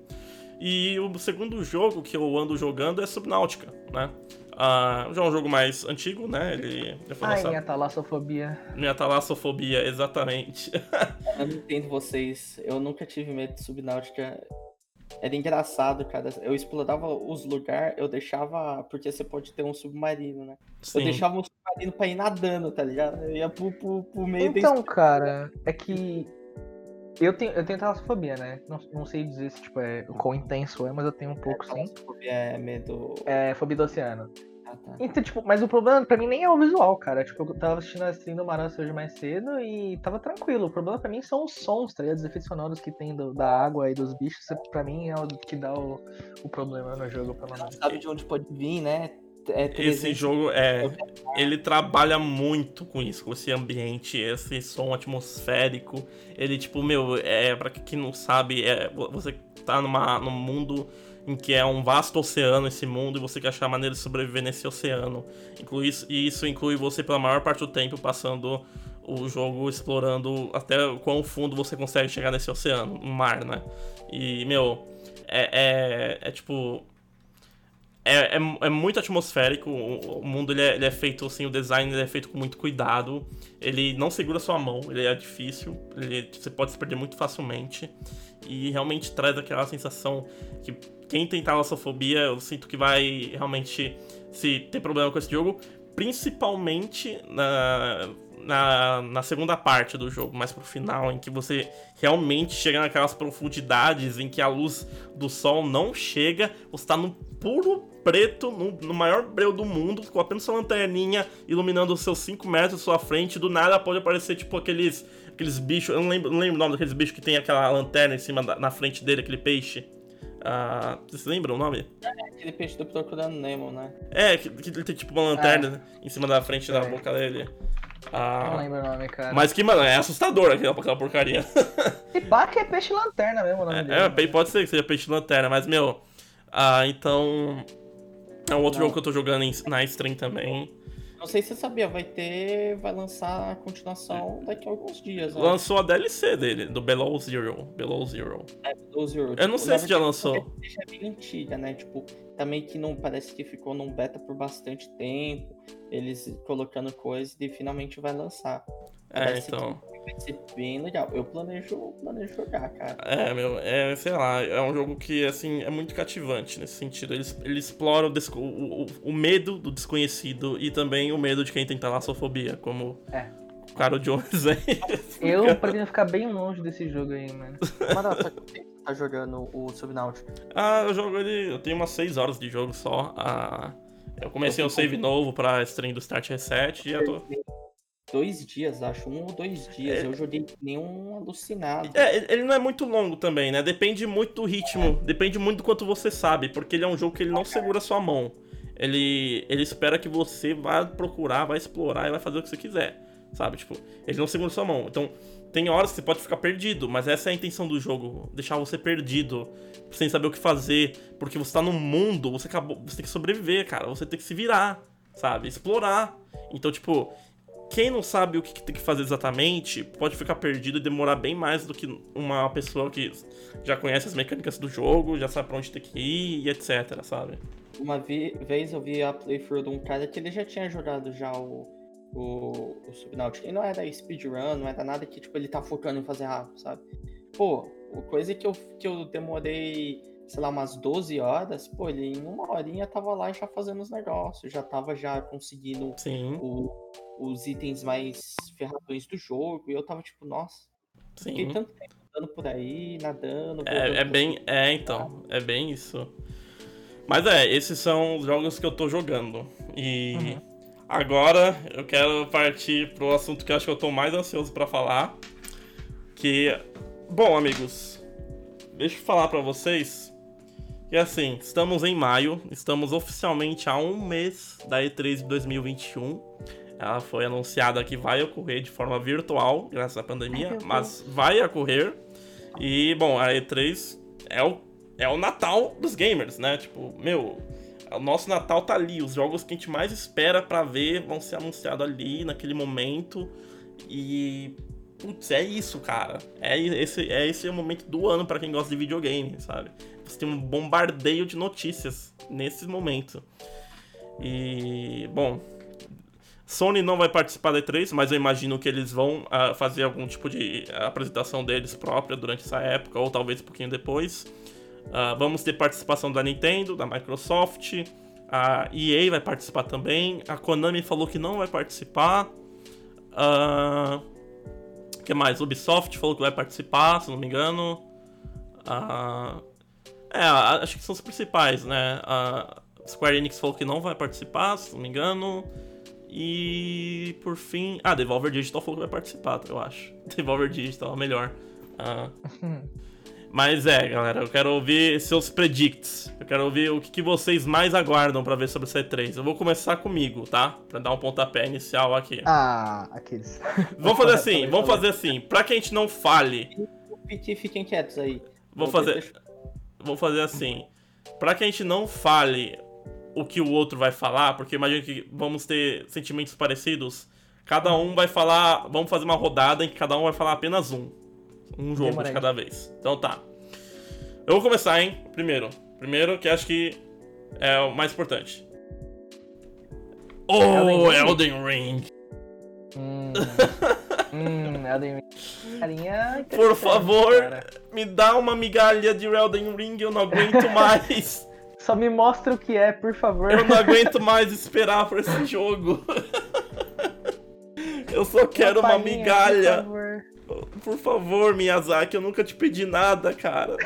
E o segundo jogo que eu ando jogando é Subnáutica, né? Uh, já é um jogo mais antigo, né? Ele já foi Ai, lançado. minha talassofobia. Minha talassofobia, exatamente. eu não entendo vocês. Eu nunca tive medo de subnáutica. Era engraçado, cara. Eu explorava os lugares, eu deixava. Porque você pode ter um submarino, né? Sim. Eu deixava um submarino pra ir nadando, tá ligado? Eu ia pro, pro, pro meio Então, cara, é que eu tenho, eu tenho talassofobia, né? Não, não sei dizer se tipo, é, o quão intenso é, mas eu tenho um pouco, é, sim. Talassofobia é medo. É fobia do oceano. Ah, tá. Então, tipo, mas o problema pra mim nem é o visual, cara. Tipo, eu tava assistindo a stream do Maranço hoje mais cedo e tava tranquilo. O problema pra mim são os sons, tá ligado? Os efeitos sonoros que tem do, da água e dos bichos. Pra mim é o que dá o, o problema no jogo, pelo menos. Sabe de onde pode vir, né? É esse jogo é ele trabalha muito com isso, com esse ambiente, esse som atmosférico. Ele tipo, meu, é para quem não sabe, é você tá numa num mundo em que é um vasto oceano esse mundo e você quer achar maneira de sobreviver nesse oceano. Inclui, e isso inclui você pela maior parte do tempo passando o jogo explorando até o quão fundo você consegue chegar nesse oceano, no mar, né? E, meu, é, é, é tipo. É, é, é, muito atmosférico, o, o mundo ele é, ele é, feito assim, o design ele é feito com muito cuidado, ele não segura sua mão, ele é difícil, ele, você pode se perder muito facilmente. E realmente traz aquela sensação que quem tem talassofobia, eu sinto que vai realmente se ter problema com esse jogo, principalmente na, na, na, segunda parte do jogo, mais pro final, em que você realmente chega naquelas profundidades em que a luz do sol não chega, você tá no puro preto, no, no maior breu do mundo, com apenas sua lanterninha iluminando os seus 5 metros à sua frente, do nada pode aparecer tipo aqueles, aqueles bichos, eu não lembro, não lembro o nome daqueles bichos que tem aquela lanterna em cima da, na frente dele, aquele peixe. Ah, vocês lembram o nome? É, aquele peixe do Procurando Nemo, né? É, que, que ele tem tipo uma lanterna é. em cima da frente é. da boca dele. Ah, não lembro o nome, cara. Mas que, mano, é assustador aquela, aquela porcaria. E pá que é peixe lanterna mesmo o nome é, dele. É, pode ser que seja peixe lanterna, mas, meu. Ah, então. É um outro não. jogo que eu tô jogando em, na stream também. Não sei se você sabia, vai ter. Vai lançar a continuação daqui a alguns dias. Ó. Lançou a DLC dele, do Below Zero. Below Zero. É, Below Zero. Eu não tipo, sei se já lançou. É bem antiga, né? Tipo, também que não parece que ficou num beta por bastante tempo. Eles colocando coisas e finalmente vai lançar. É, Parece então. Vai ser bem legal. Eu planejo, planejo jogar, cara. É, meu, é, sei lá, é um jogo que, assim, é muito cativante nesse sentido. Ele, ele explora o, o, o, medo do desconhecido e também o medo de quem tem talassofobia, como é. o Caro Jones aí. Eu pretendo ficar bem longe desse jogo aí, mano. Mas tá, tá jogando o Subnautica? Ah, eu jogo ele. Eu tenho umas 6 horas de jogo só. Ah, eu comecei um save novo pra stream do Start Reset e já tô dois dias, acho. Um ou dois dias. É... Eu joguei nenhum alucinado. É, ele não é muito longo também, né? Depende muito do ritmo. É. Depende muito do quanto você sabe. Porque ele é um jogo que ele não segura sua mão. Ele, ele espera que você vá procurar, vai explorar e vai fazer o que você quiser. Sabe? Tipo, ele não segura sua mão. Então, tem horas que você pode ficar perdido, mas essa é a intenção do jogo. Deixar você perdido. Sem saber o que fazer. Porque você tá num mundo, você acabou. Você tem que sobreviver, cara. Você tem que se virar, sabe? Explorar. Então, tipo, quem não sabe o que tem que fazer exatamente pode ficar perdido e demorar bem mais do que uma pessoa que já conhece as mecânicas do jogo, já sabe pra onde tem que ir e etc, sabe? Uma vez eu vi a playthrough de um cara que ele já tinha jogado já o, o, o Subnautica. E não era speedrun, não era nada que tipo, ele tá focando em fazer rápido, sabe? Pô, coisa que eu, que eu demorei, sei lá, umas 12 horas, pô, ele em uma horinha tava lá já fazendo os negócios, já tava já conseguindo o, os itens mais ferradões do jogo. E eu tava tipo, nossa, Sim. fiquei tanto tempo andando por aí, nadando. É, é bem. É, então. É bem isso. Mas é, esses são os jogos que eu tô jogando. E uhum. agora eu quero partir pro assunto que eu acho que eu tô mais ansioso para falar. Que. Bom, amigos. Deixa eu falar para vocês. Que assim, estamos em maio, estamos oficialmente há um mês da E3 de 2021. Ela foi anunciada que vai ocorrer de forma virtual, graças à pandemia, Ai, mas vai ocorrer. E, bom, a E3 é o, é o Natal dos gamers, né? Tipo, meu, o nosso Natal tá ali. Os jogos que a gente mais espera para ver vão ser anunciados ali, naquele momento. E. Putz, é isso, cara. É esse, é esse o momento do ano para quem gosta de videogame, sabe? Você tem um bombardeio de notícias nesse momento. E. Bom, Sony não vai participar da E3, mas eu imagino que eles vão uh, fazer algum tipo de apresentação deles própria durante essa época, ou talvez um pouquinho depois. Uh, vamos ter participação da Nintendo, da Microsoft, a EA vai participar também, a Konami falou que não vai participar. Uh, que mais? Ubisoft falou que vai participar, se não me engano. Uh, é, acho que são os principais, né? A Square Enix falou que não vai participar, se não me engano. E por fim. Ah, Devolver Digital falou que vai participar, eu acho. Devolver Digital é melhor. Ah. Mas é, galera, eu quero ouvir seus predicts. Eu quero ouvir o que, que vocês mais aguardam para ver sobre o C3. Eu vou começar comigo, tá? Pra dar um pontapé inicial aqui. Ah, aqueles. Vamos fazer assim, vamos fazer assim. Pra que a gente não fale. Fiquem quietos aí. Vou fazer. Vou fazer assim. Pra que a gente não fale o que o outro vai falar, porque imagino que vamos ter sentimentos parecidos. Cada um vai falar. Vamos fazer uma rodada em que cada um vai falar apenas um. Um jogo de cada vez. Então tá. Eu vou começar, hein? Primeiro. Primeiro, que acho que é o mais importante. Oh, Elden Ring! Hum, hum Elden Ring. Carinha Por favor, cara. me dá uma migalha de Elden Ring, eu não aguento mais. Só me mostra o que é, por favor. Eu não aguento mais esperar por esse jogo. Eu só quero uma, palhinha, migalha. Por favor. por favor, Miyazaki, eu nunca te pedi nada, cara.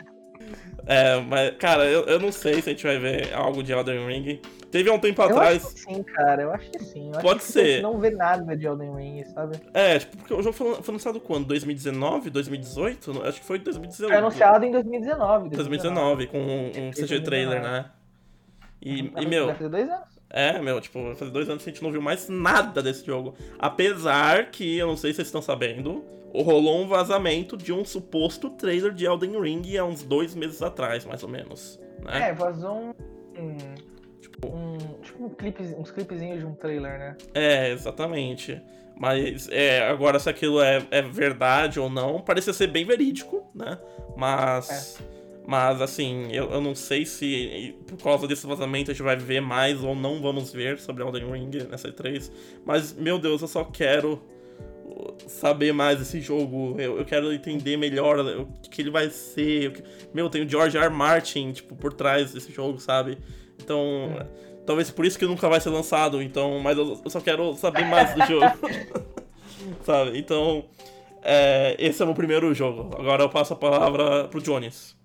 é, mas, cara, eu, eu não sei se a gente vai ver algo de Elden Ring. Teve há um tempo eu atrás. Acho que sim, cara, eu acho que sim. Eu Pode ser. Que não vê nada de Elden Ring, sabe? É, tipo, porque o jogo foi, foi lançado quando? 2019, 2018? Acho que foi 2019. Foi anunciado em 2019. 2019, 2019 com um, um CG trailer, né? E, e meu. Vai fazer dois anos. É, meu, tipo, vai fazer dois anos que a gente não viu mais nada desse jogo. Apesar que, eu não sei se vocês estão sabendo, rolou um vazamento de um suposto trailer de Elden Ring há uns dois meses atrás, mais ou menos. Né? É, vazou um um, tipo um clipe, uns clipezinhos de um trailer, né? É, exatamente. Mas é, agora se aquilo é, é verdade ou não, parecia ser bem verídico, né? Mas. É. Mas assim, eu, eu não sei se por causa desse vazamento a gente vai ver mais ou não vamos ver sobre Elden Ring nessa E3. Mas, meu Deus, eu só quero saber mais desse jogo. Eu, eu quero entender melhor o que ele vai ser. Meu, tem o George R. R. Martin, tipo, por trás desse jogo, sabe? Então, é. talvez por isso que nunca vai ser lançado. Então, mas eu, eu só quero saber mais do jogo. Sabe? Então, é, esse é o meu primeiro jogo. Agora eu passo a palavra pro Jones.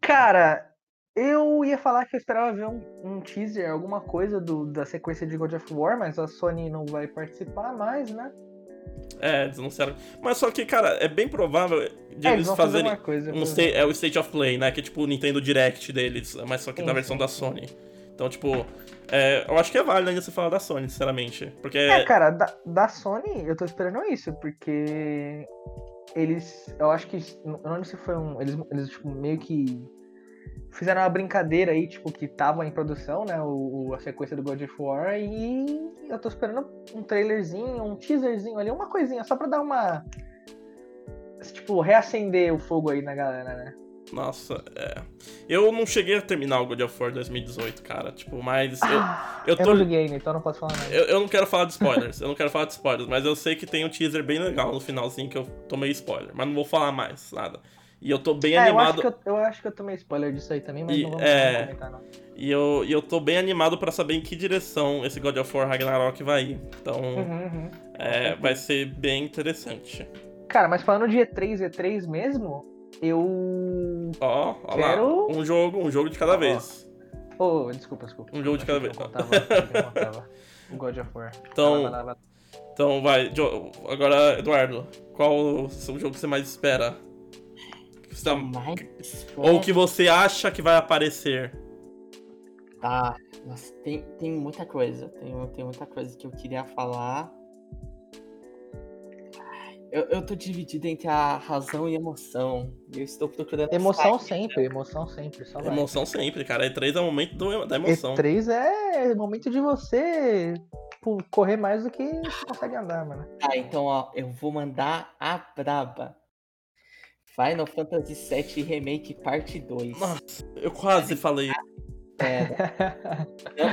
Cara, eu ia falar que eu esperava ver um, um teaser, alguma coisa do, da sequência de God of War, mas a Sony não vai participar mais, né? É, eles anunciaram. Mas só que, cara, é bem provável de é, eles, fazerem. Coisa, um state, é o State of Play, né? Que é tipo o Nintendo Direct deles, mas só que sim, da versão sim. da Sony. Então, tipo, é, eu acho que é válido ainda você falar da Sony, sinceramente. Porque. É, cara, da, da Sony eu tô esperando isso, porque eles. Eu acho que. Eu não lembro se foi um. Eles, eles tipo, meio que fizeram uma brincadeira aí, tipo, que tava em produção, né? O, o- a sequência do God of War. E eu tô esperando um trailerzinho, um teaserzinho ali, uma coisinha, só pra dar uma. Tipo, reacender o fogo aí na galera, né? Nossa, é. Eu não cheguei a terminar o God of War 2018, cara. Tipo, mas. Eu, Ah, eu eu, tô- não joguei ainda, então não posso falar nada. eu, eu não quero falar de spoilers. eu não quero falar de spoilers, mas eu sei que tem um teaser bem legal no finalzinho que eu tomei spoiler. Mas não vou falar mais, nada. E eu tô bem É, eu acho, animado. eu, eu acho que eu tomei spoiler disso aí também, mas E, não vamos, é, não comentar, não. E eu, e eu tô bem animado pra saber em que direção esse God of War Ragnarok vai ir. Então, Uhum, uhum. é, vai ser bem interessante. Cara, mas falando de E3, E3 mesmo, eu. Ó, ó Quero- lá. Um jogo, um jogo de cada Ó. vez. Oh, desculpa, desculpa. Um jogo de cada vez. contava- O God of War. Então- Vai lá, vai lá, vai lá. Então vai, agora, Eduardo, qual o jogo que você mais espera? Que você tá- Mas, Ou que você acha que vai aparecer? Tá, nossa, tem, tem muita coisa. Tem, tem muita coisa que eu queria falar. Eu, eu tô dividido entre a razão e a emoção. E eu estou procurando. Emoção site. sempre, emoção sempre. Só vai. Emoção sempre, cara. E3 é o momento do- da emoção. E3 é momento de você tipo, correr mais do que você consegue andar, mano. Tá, então, ó, eu vou mandar a braba. Final Fantasy VII Remake Parte 2. Nossa, eu quase falei.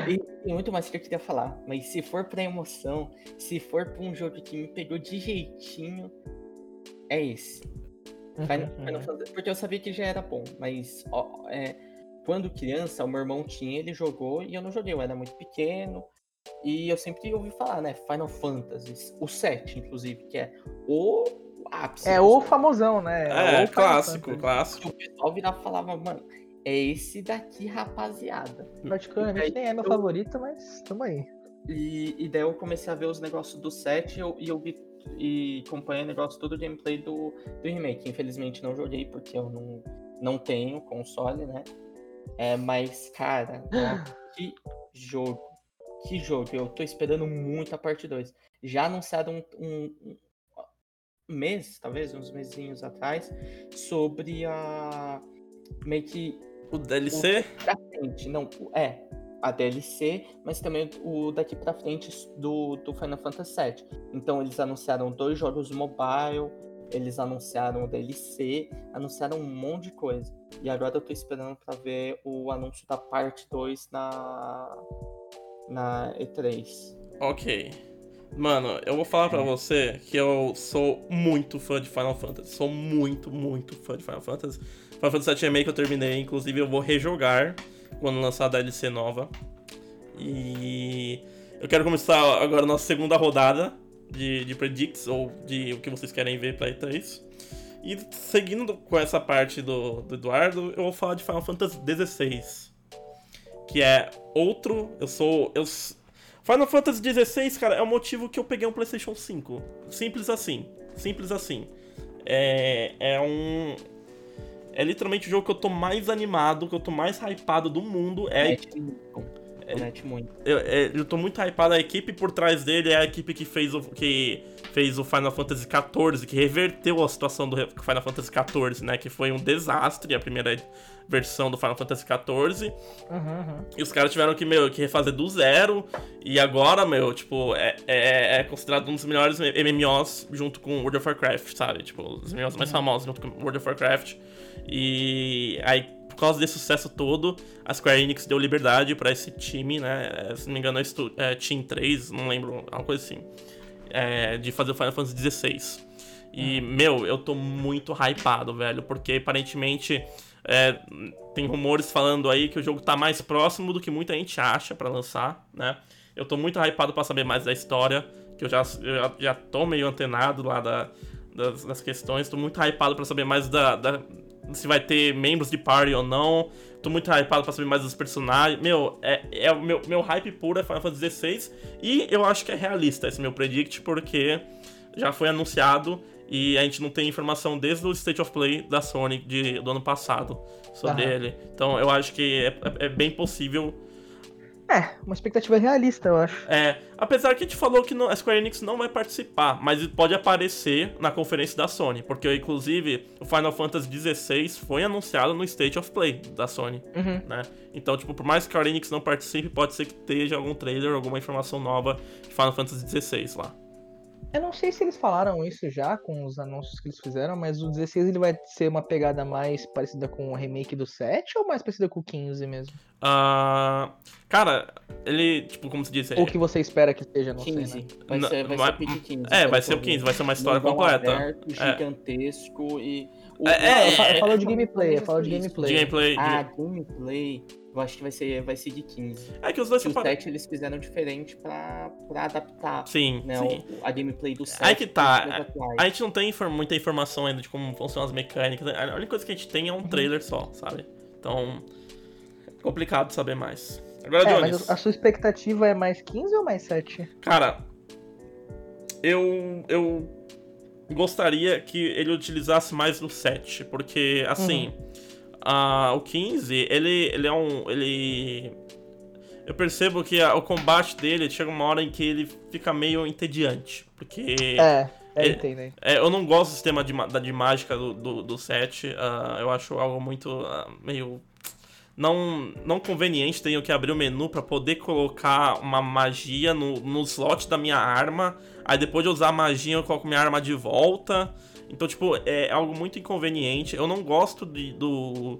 E tem muito mais que eu queria falar. Mas se for pra emoção, se for pra um jogo que me pegou de jeitinho, é esse. Final, Uhum, Final uhum. Fantasy- porque eu sabia que já era bom, mas ó, é, quando criança, o meu irmão tinha, ele jogou e eu não joguei, eu era muito pequeno. E eu sempre ouvi falar, né? Final Fantasy, o 7, inclusive, que é o ápice. É o famosão, né? É, o Final clássico, clássico. o pessoal virava e falava, mano, é esse daqui, rapaziada. Particularmente nem é meu Eu- favorito, mas tamo aí. E, e daí eu comecei a ver os negócios do set e eu, e eu vi e acompanhei o negócio todo o gameplay do, do remake. Infelizmente não joguei porque eu não, não tenho console, né? É, mas, cara, que jogo. Que jogo. Eu tô esperando muito a parte 2. Já anunciaram um, um- um mês, talvez, uns mesinhos atrás, sobre a. Meio que O DLC? pra frente. Não, o- é a DLC, mas também o daqui pra frente do, do Final Fantasy VII. Então eles anunciaram dois jogos mobile, eles anunciaram o DLC, anunciaram um monte de coisa. E agora eu tô esperando pra ver o anúncio da parte 2 na na E3. Ok. Mano, eu vou falar pra você que eu sou muito fã de Final Fantasy. Sou muito, muito fã de Final Fantasy. Final Fantasy VII Remake eu terminei, inclusive eu vou rejogar quando lançar a DLC nova. E eu quero começar agora a nossa segunda rodada de, de Predicts, ou de o que vocês querem ver pra E3. E seguindo com essa parte do, do Eduardo, eu vou falar de Final Fantasy XVI. Que é outro. Eu sou. Eu, Final Fantasy XVI, cara, é o motivo que eu peguei um PlayStation 5. Simples assim. Simples assim. É, é um. É literalmente o jogo que eu tô mais animado, que eu tô mais hypado do mundo. É. Promete muito. eu, é, eu tô muito hypado. A equipe por trás dele é a equipe que fez o, que fez o Final Fantasy XIV, que reverteu a situação do Final Fantasy XIV, né? Que foi um desastre a primeira versão do Final Fantasy XIV. Uhum, uhum. E os caras tiveram que, meu, que refazer do zero. E agora, meu, tipo, é, é, é considerado um dos melhores MMOs junto com World of Warcraft, sabe? Tipo, os MMOs mais famosos junto com World of Warcraft. E aí, por causa desse sucesso todo, a Square Enix deu liberdade pra esse time, né? É, Se não me engano, é, é Team 3, não lembro, alguma coisa assim. É, de fazer o Final Fantasy XVI. E, meu, eu tô muito hypado, velho, porque aparentemente é, tem rumores falando aí que o jogo tá mais próximo do que muita gente acha pra lançar, né? Eu tô muito hypado pra saber mais da história, que eu já, eu já, tô meio antenado lá da, das, das questões, tô muito hypado pra saber mais da, da- se vai ter membros de party ou não. Tô muito hypado pra saber mais dos personagens. Meu, é, é o meu, meu hype puro é Final Fantasy XVI. E eu acho que é realista esse meu predict, porque já foi anunciado e a gente não tem informação desde o State of Play da Sony de, do ano passado sobre Aham. ele. Então eu acho que é, é- é bem possível É, uma expectativa realista, eu acho. É, apesar que a gente falou que a Square Enix não vai participar, mas pode aparecer na conferência da Sony, porque inclusive o Final Fantasy XVI foi anunciado no State of Play da Sony, Uhum. né? Então, tipo, por mais que a Square Enix não participe, pode ser que esteja algum trailer, alguma informação nova de Final Fantasy XVI lá. Eu não sei se eles falaram isso já com os anúncios que eles fizeram, mas o 16 ele vai ser uma pegada mais parecida com o remake do 7 ou mais parecida com o 15 mesmo? Ah, cara, ele, tipo, como se diz, Ou o que você espera que seja, não 15. sei, né? Vai Não, ser, vai vai- ser o PG 15. É, vai ser o eu vi. 15, vai ser uma história completa. Aberto, É. gigantesco e. o- É, é, Eu fa- eu é. falo de gameplay, eu falo de De gameplay. gameplay. de- Ah, gameplay. Eu acho que vai ser, vai ser de 15. É que os dois Que o separa- 7 eles fizeram diferente pra, pra adaptar Sim, né, sim. o- a gameplay do 7. Aí que tá, atuais. A gente não tem infor- muita informação ainda de como funcionam as mecânicas. A única coisa que a gente tem é Uhum. um trailer só, sabe? Então, é complicado saber mais. Agora, É, Jones, mas a sua expectativa é mais 15 ou mais 7? cara, eu, eu gostaria que ele utilizasse mais o 7, porque, assim, Uhum. O 15, ele, ele é um... ele... Eu percebo que a- o combate dele chega uma hora em que ele fica meio entediante, porque... É, é, É- entendo. É, eu não gosto do sistema de, da, de mágica do, do, do set. ah, eu acho algo muito ah, meio. Não, não conveniente. Tenho que abrir o menu pra poder colocar uma magia no, no slot da minha arma. Aí depois de usar a magia, eu coloco minha arma de volta. Então, tipo, é algo muito inconveniente. Eu não gosto de, do.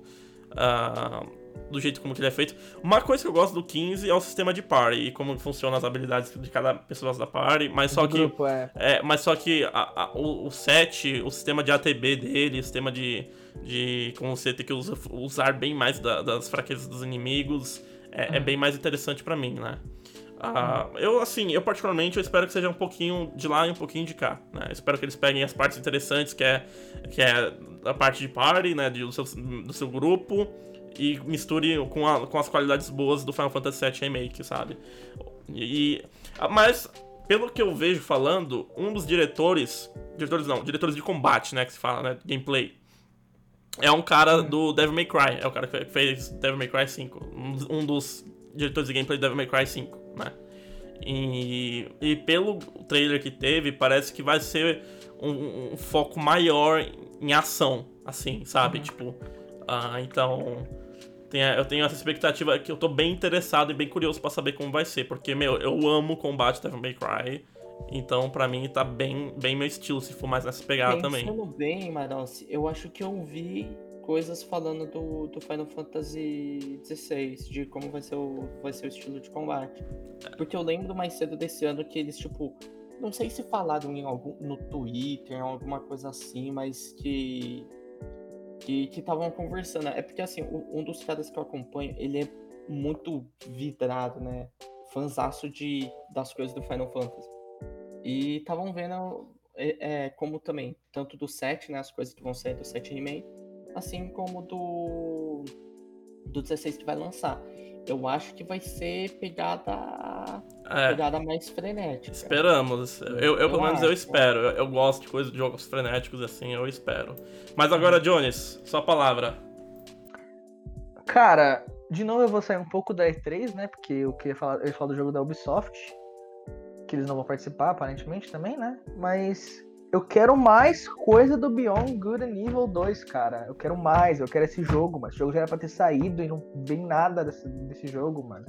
ah, do jeito como que ele é feito. Uma coisa que eu gosto do 15 é o sistema de party e como funcionam as habilidades de cada pessoa da party. Mas só que. grupo, é. É, mas só que a- a- o, o set, o sistema de ATB dele, o sistema de, de como você ter que usa- usar bem mais da- das fraquezas dos inimigos, é, é bem mais interessante pra mim, né? Ah, eu, assim, eu particularmente eu espero que seja um pouquinho de lá e um pouquinho de cá, né? Eu espero que eles peguem as partes interessantes, que é, que é a parte de party, né, do, seu, do seu grupo, e misture com, a- com as qualidades boas do Final Fantasy VII Remake, sabe? E, mas, pelo que eu vejo falando, um dos diretores. Diretores não, diretores de combate, né? Que se fala, né? Gameplay. É um cara do Devil May Cry. É o cara que fez Devil May Cry 5. Um, um dos diretores de gameplay do Devil May Cry 5, né? E, e pelo trailer que teve, parece que vai ser um, um foco maior em ação, assim, sabe? Tipo, ah, então. tem- eu tenho essa expectativa que eu tô bem interessado e bem curioso pra saber como vai ser, porque, meu, eu amo o combate Devil May Cry, então pra mim tá bem, bem meu estilo se for mais nessa pegada também. Pensando bem, Marossi, eu acho que eu vi coisas falando do, do Final Fantasy XVI, de como vai ser, o, vai ser o estilo de combate. Porque eu lembro mais cedo desse ano que eles, tipo, não sei se falaram em algum, no Twitter, alguma coisa assim, mas que que estavam conversando. É porque, assim, um dos caras que eu acompanho, ele é muito vidrado, né? Fanzaço de, das coisas do Final Fantasy. E estavam vendo é, é, como também, tanto do 7, né? As coisas que vão sair do 7 Remake, assim como do, do 16 que vai lançar. Eu acho que vai ser pegada, É, pegada mais frenética. esperamos. Eu, eu, Eu pelo menos, eu acho. espero. Eu, eu gosto de coisas de jogos frenéticos assim, eu espero. Mas agora, Jones, sua palavra. Cara, de novo eu vou sair um pouco da E3, né? Porque eu queria falar, eu ia falar do jogo da Ubisoft, que eles não vão participar, aparentemente, também, né? Mas eu quero mais coisa do Beyond Good and Evil 2, cara. Eu quero mais, eu quero esse jogo, mas o jogo já era pra ter saído e não vem nada desse, desse jogo, mano.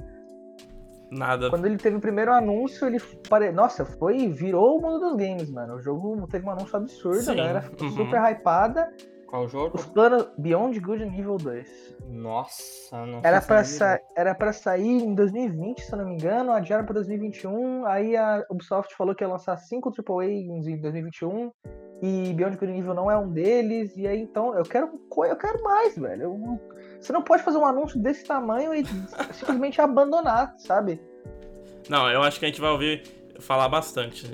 Nada. Quando ele teve o primeiro anúncio, ele pare... Nossa, foi. Virou o mundo dos games, mano. O jogo teve um anúncio absurdo, Sim, a galera ficou uhum. super hypada. Qual jogo? Os planos Beyond Good and Evil 2. Nossa, não Era pra, sa... era pra sair em 2020, se eu não me engano, adiaram pra 2021. Aí a Ubisoft falou que ia lançar 5 AAA em 2021 e Beyond Good and Evil não é um deles. E aí então, eu quero, eu quero mais, velho. Eu- Você não pode fazer um anúncio desse tamanho e simplesmente abandonar, sabe? Não, eu acho que a gente vai ouvir falar bastante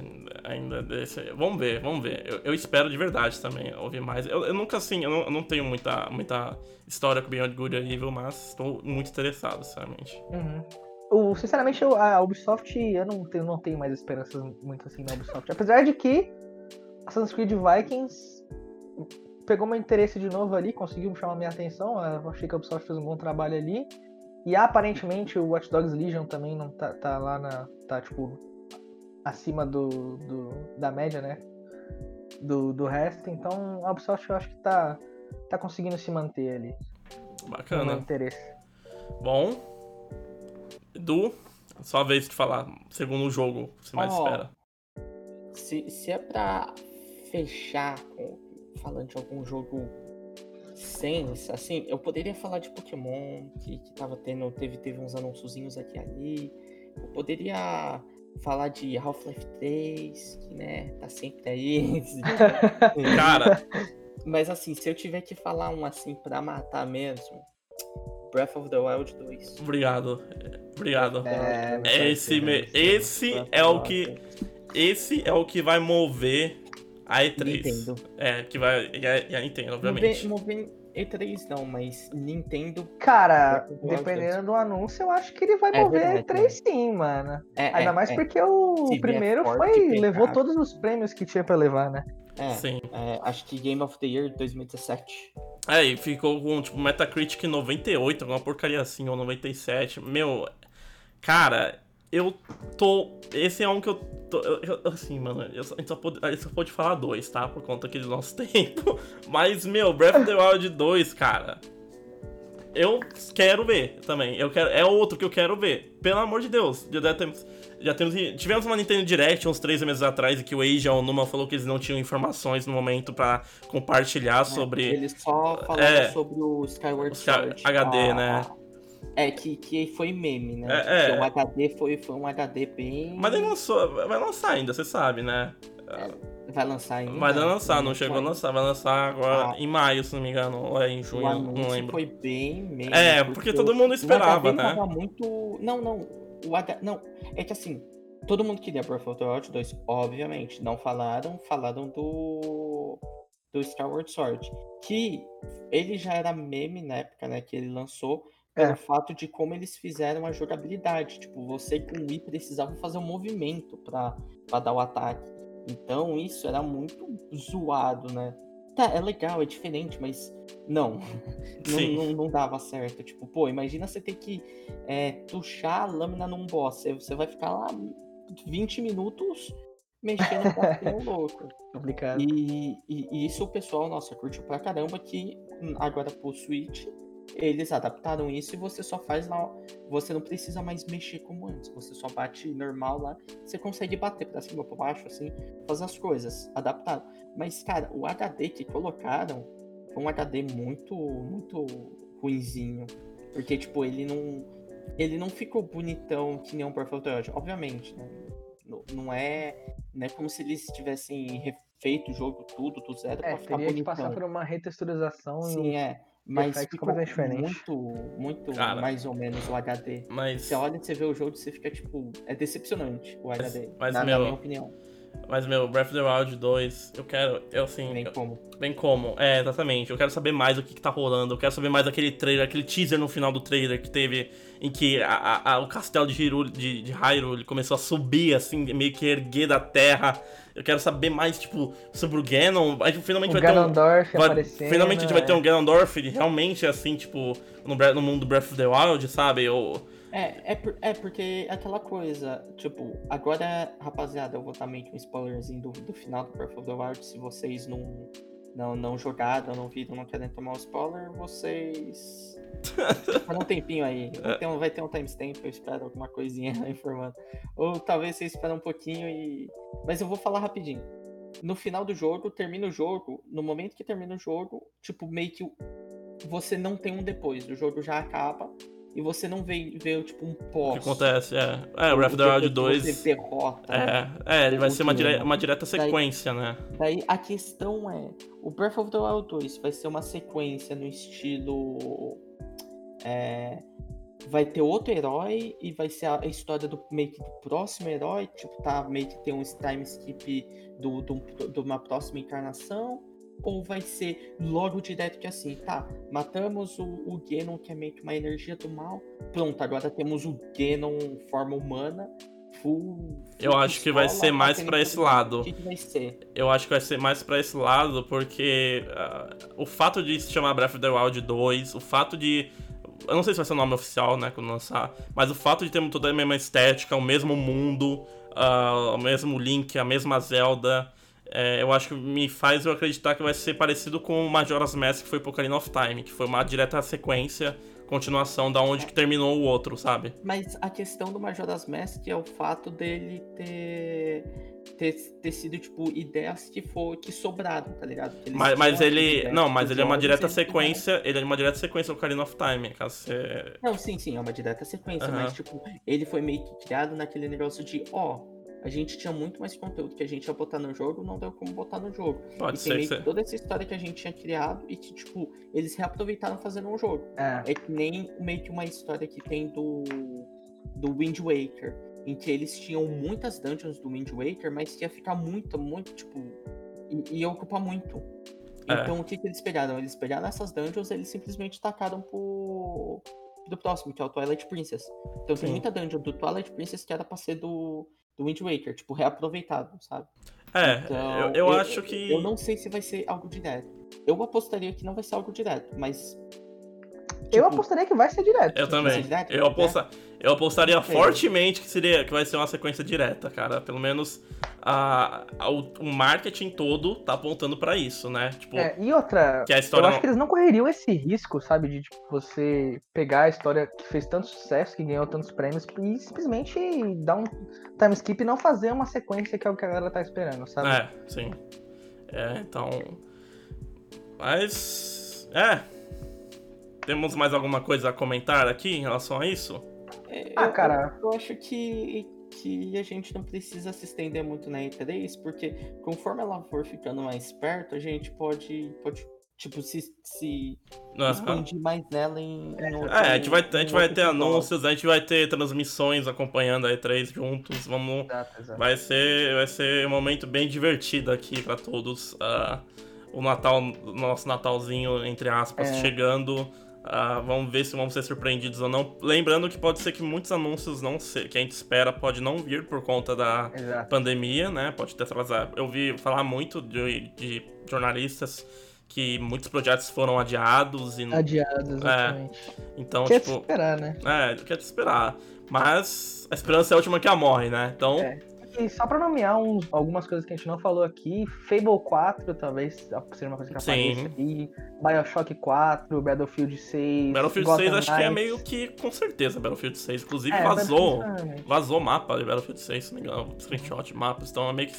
ainda desse. Vamos ver, vamos ver. Eu, eu espero de verdade também ouvir mais. Eu, eu nunca, assim, eu não, eu não tenho muita, muita história com Beyond Good and Evil, mas estou muito interessado, sinceramente. Uhum. O, sinceramente, a Ubisoft, eu não tenho, não tenho mais esperanças muito assim na Ubisoft. Apesar de que Assassin's Creed Vikings pegou meu interesse de novo ali, conseguiu chamar minha atenção. Eu achei que a Ubisoft fez um bom trabalho ali. E aparentemente o Watch Dogs Legion também não tá, tá lá na. tá tipo acima do, do, da média, né? Do, do resto. Então a Ubisoft eu acho que tá, tá conseguindo se manter ali. Bacana. No interesse. Bom. Edu, só a vez de falar. Segundo jogo, você mais Ó, espera. Se, se é pra fechar falando de algum jogo sense, assim, eu poderia falar de Pokémon, que, que tava tendo, teve, teve uns anúnciozinhos aqui e ali. Eu poderia falar de Half-Life 3, que né, tá sempre aí. Cara, Mas assim, se eu tiver que falar um assim pra matar mesmo, Breath of the Wild 2. obrigado. Obrigado. É, É esse, me- esse é o que. Esse é o que vai mover a E3. Nintendo. É, que vai. E a, e a Nintendo, obviamente. Mover, mover E3 não, mas Nintendo. Cara, gosto dependendo do anúncio, eu acho que ele vai É mover verdade, três sim, mano. É, Ainda é, mais é, porque o Se primeiro foi. levou todos os prêmios que tinha pra levar, né? é, Sim. é, acho que Game of the Year 2017. É, e ficou com, tipo, Metacritic 98, alguma porcaria assim, ou 97. Meu, cara, eu tô. Esse é um que eu tô. eu- assim, mano, eu só, a gente só pode, a gente só pode falar dois, tá? Por conta aqui do nosso tempo. Mas, meu, Breath of the Wild 2, cara. Eu quero ver também. Eu quero, é outro que eu quero ver. Pelo amor de Deus. Já temos, já temos. Tivemos uma Nintendo Direct uns três meses atrás em que o Eiji Onuma falou que eles não tinham informações no momento pra compartilhar sobre. Ele só falava É. sobre o Skyward Sword. HD, a- né? É, que, que foi meme, né? É, é. Porque O HD foi, foi um HD bem. Mas ele lançou, vai lançar ainda, você sabe, né? Vai lançar ainda? Vai lançar, não chegou a lançar, vai lançar agora Ah. em maio, se não me engano, ou é em junho, não lembro. foi bem meme. É, porque todo mundo esperava, o HD né? Tava muito... Não, não. O H... Não, é que assim, todo mundo queria Breath of the Wild 2, obviamente. Não falaram, falaram do... Do Skyward Sword. Que ele já era meme na época, né? Que ele lançou. É. fato de como eles fizeram a jogabilidade. Tipo, você com o Wii precisava fazer um movimento pra, pra dar o ataque. Então isso era muito zoado, né? Tá, é legal, é diferente, mas não. não, não, não dava certo. Tipo, pô, imagina você ter que é, tuchar a lâmina num boss. Você, vai ficar lá 20 minutos mexendo com o louco. Complicado. E, e- e isso o pessoal, nossa, curtiu pra caramba que agora pro Switch eles adaptaram isso e você só faz lá. Você não precisa mais mexer como antes. Você só bate normal lá. Você consegue bater pra cima, pra baixo, assim, fazer as coisas. Adaptado. Mas, cara, o HD que colocaram foi um HD muito, muito ruinzinho. Porque, tipo, ele não. Ele não ficou bonitão que nem um Wild. Obviamente, né? Não, não é. Não é como se eles tivessem refeito o jogo tudo do zero É, pra ficar teria que bonitão. passar por uma retexturização Sim, e é. Mas completamente muito, muito Cara. mais ou menos o HD. Mas, Você olha, você vê o jogo, você fica tipo. É decepcionante o HD. mas, na, na meu, minha opinião. Mas, meu, Breath of the Wild 2, eu quero, eu assim, Nem eu- como. bem como, é, exatamente, eu quero saber mais do que, que tá rolando, eu quero saber mais daquele trailer, aquele teaser no final do trailer que teve, em que a- a- a- o castelo de, Hyrule, de, de Hyrule começou a subir, assim, meio que erguer da terra, eu quero saber mais, tipo, sobre o Ganon, a gente finalmente o vai ter um... Ganondorf vai- aparecendo. finalmente a gente vai ter um Ganondorf realmente, assim, tipo, no, no mundo do Breath of the Wild, sabe? Eu, É, é, por- é porque é aquela coisa, tipo, agora, rapaziada, eu vou dar meio que um spoilerzinho do, do final do Breath of the Wild. Se vocês não, não, não jogaram, não viram, não querem tomar o spoiler, vocês. Espera um tempinho aí. Vai ter um, vai ter um timestamp, eu espero alguma coisinha informando. Ou talvez você espere um pouquinho e. Mas eu vou falar rapidinho. No final do jogo, termina o jogo. No momento que termina o jogo, tipo, meio que você não tem um depois. O jogo já acaba e você não vê, vê tipo, um o pós. que acontece, é... É, o Breath of the Wild Depois 2... Você derrota. né? É, é, ele vai ser uma, dire- uma direta sequência, né? Daí a questão é: o Breath of the Wild 2 vai ser uma sequência no estilo. é, vai ter outro herói e vai ser a história do meio que do próximo herói. Tipo, tá meio que tem um time skip do, do, de uma próxima encarnação. Ou vai ser logo direto que assim, tá? Matamos o, o Ganon, que é meio que uma energia do mal. Pronto, agora temos o Ganon forma humana. Full, Eu full acho que vai ser mais pra em esse lado. O que, vai ser? Eu acho que vai ser mais pra esse lado, porque ah, o fato de se chamar Breath of the Wild 2, o fato de Eu não sei se vai ser o nome oficial, né, quando lançar. Mas o fato de ter toda a mesma estética, o mesmo mundo, uh, o mesmo Link, a mesma Zelda. É, eu acho que me faz eu acreditar que vai ser parecido com o Majora's Mask que foi pro Ocarina of Time, que foi uma direta sequência, continuação da onde que terminou o outro, sabe? Mas a questão do Majora's Mask é o fato dele ter ter, ter sido, tipo, ideias que for, que sobraram, tá ligado? Mas, mas ele. Não, mas ele é uma direta sequência. Ele é uma direta sequência do Ocarina of Time, caso você. Não, sim, sim, é uma direta sequência, uhum. mas, tipo, ele foi meio que criado naquele negócio de, ó, a gente tinha muito mais conteúdo que a gente ia botar no jogo, não deu como botar no jogo. Pode e ser. Tem meio que toda essa história que a gente tinha criado e que, tipo, eles reaproveitaram fazendo um jogo. É, é que nem meio que uma história que tem do. do Wind Waker em que eles tinham muitas dungeons do Wind Waker, mas ia ficar muito, muito, tipo. ia ocupar muito. É. Então o que, que eles pegaram? Eles pegaram essas dungeons eles simplesmente tacaram pro. do próximo, que é o Twilight Princess. Então Sim. tem muita dungeon do Twilight Princess que era pra ser do, do Wind Waker, tipo, reaproveitado, sabe? É, então, eu, eu, eu, acho que. Eu não sei se vai ser algo direto. Eu apostaria que não vai ser algo direto, mas Tipo, eu apostaria que vai ser direto. Eu também. Direto, eu, aposta, eu apostaria fortemente que seria que vai ser uma sequência direta, cara. Pelo menos a, a o, o, marketing todo tá apontando para isso, né? Tipo, é, e outra, que a história eu acho não... que eles não correriam esse risco, sabe, de tipo, você pegar a história que fez tanto sucesso, que ganhou tantos prêmios e simplesmente dar um time skip e não fazer uma sequência que é o que a galera tá esperando, sabe? É, sim. É, então, mas é, temos mais alguma coisa a comentar aqui em relação a isso? É, ah, eu, cara. Eu, eu, acho que, que a gente não precisa se estender muito na E3, porque conforme ela for ficando mais perto, a gente pode, pode tipo, se, se uhum. expandir mais nela em, em outro, É, a gente vai, a gente vai ter anúncios, a gente vai ter transmissões acompanhando a E3 juntos. Vamos. Exato, exato. Vai, ser, vai ser um momento bem divertido aqui para todos. Uh, o Natal, nosso Natalzinho, entre aspas, é. chegando. Uh, vamos ver se vamos ser surpreendidos ou não. Lembrando que pode ser que muitos anúncios não ser, que a gente espera pode não vir por conta da Exato. pandemia, né? Pode ter atrasado. Eu vi falar muito de, de, jornalistas que muitos projetos foram adiados e. Adiados, é. exatamente. É, então, quer tipo, te esperar, né? É, quer te esperar. Mas a esperança é a última que a morre, né? Então, é. E só pra nomear uns, algumas coisas que a gente não falou aqui, Fable 4 talvez seja uma coisa que apareça aqui, Bioshock 4, Battlefield 6. Battlefield Gotham 6 acho que é meio que com certeza Battlefield 6. Inclusive é, vazou. Vazou mapa de Battlefield 6, se não me engano. Screenshot mapas. Então é meio que.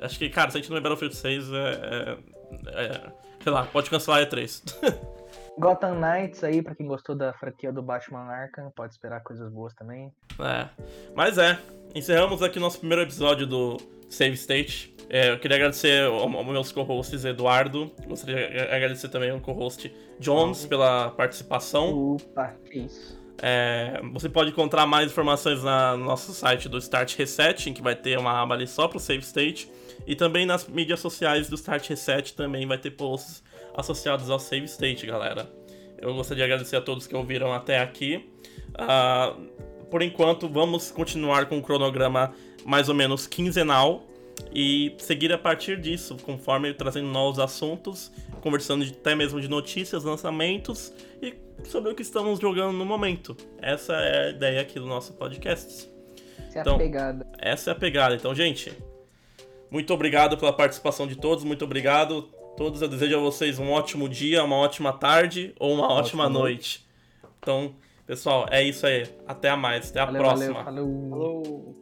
Acho que, cara, se a gente não é Battlefield 6, é, é, é. sei lá, pode cancelar a E3. Gotham Knights aí, pra quem gostou da franquia do Batman Arkham, pode esperar coisas boas também. É. Mas é, encerramos aqui nosso primeiro episódio do Save State. É, eu queria agradecer aos meus co-hosts Eduardo, gostaria de agradecer também ao co-host Jones pela participação. Opa, que isso. É, você pode encontrar mais informações na, no nosso site do Start Reset, em que vai ter uma aba ali só para o Save State. E também nas mídias sociais do Start Reset também vai ter posts associados ao Save State, galera. Eu gostaria de agradecer a todos que ouviram até aqui. Uh, por enquanto, vamos continuar com o cronograma mais ou menos quinzenal e seguir a partir disso, conforme trazendo novos assuntos, conversando de, até mesmo de notícias, lançamentos e sobre o que estamos jogando no momento. Essa é a ideia aqui do nosso podcast. Essa então, é a então, pegada. Essa é a pegada. Então, gente, muito obrigado pela participação de todos, muito obrigado todos. Eu desejo a vocês um ótimo dia, uma ótima tarde ou uma ótima, ótima noite. noite. Então, pessoal, é isso aí. Até a mais. Até a valeu, próxima. Valeu, falou. falou.